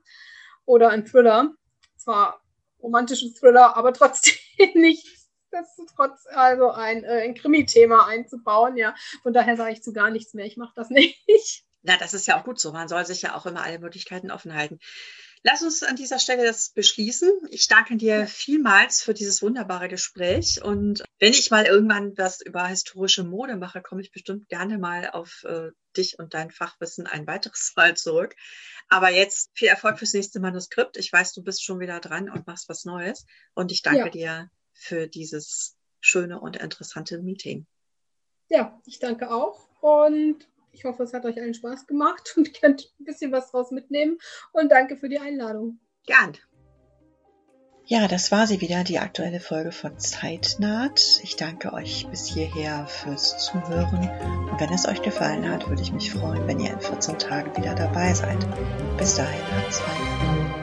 oder einen Thriller. Zwar romantischen Thriller, aber trotzdem (laughs) nicht trotz also ein, äh, ein Krimi-Thema einzubauen. Ja, von daher sage ich zu gar nichts mehr. Ich mache das (laughs) nicht. Na, das ist ja auch gut so. Man soll sich ja auch immer alle Möglichkeiten offen halten. Lass uns an dieser Stelle das beschließen. Ich danke dir vielmals für dieses wunderbare Gespräch. Und wenn ich mal irgendwann was über historische Mode mache, komme ich bestimmt gerne mal auf äh, dich und dein Fachwissen ein weiteres (laughs) Mal zurück. Aber jetzt viel Erfolg fürs nächste Manuskript. Ich weiß, du bist schon wieder dran und machst was Neues. Und ich danke ja. dir für dieses schöne und interessante Meeting. Ja, ich danke auch. Und ich hoffe, es hat euch allen Spaß gemacht (laughs) und ihr könnt ein bisschen was draus mitnehmen. Und danke für die Einladung. Gern. Ja, das war sie wieder, die aktuelle Folge von Zeitnaht. Ich danke euch bis hierher fürs Zuhören. Und wenn es euch gefallen hat, würde ich mich freuen, wenn ihr in 14 Tagen wieder dabei seid. Bis dahin, habt's fein.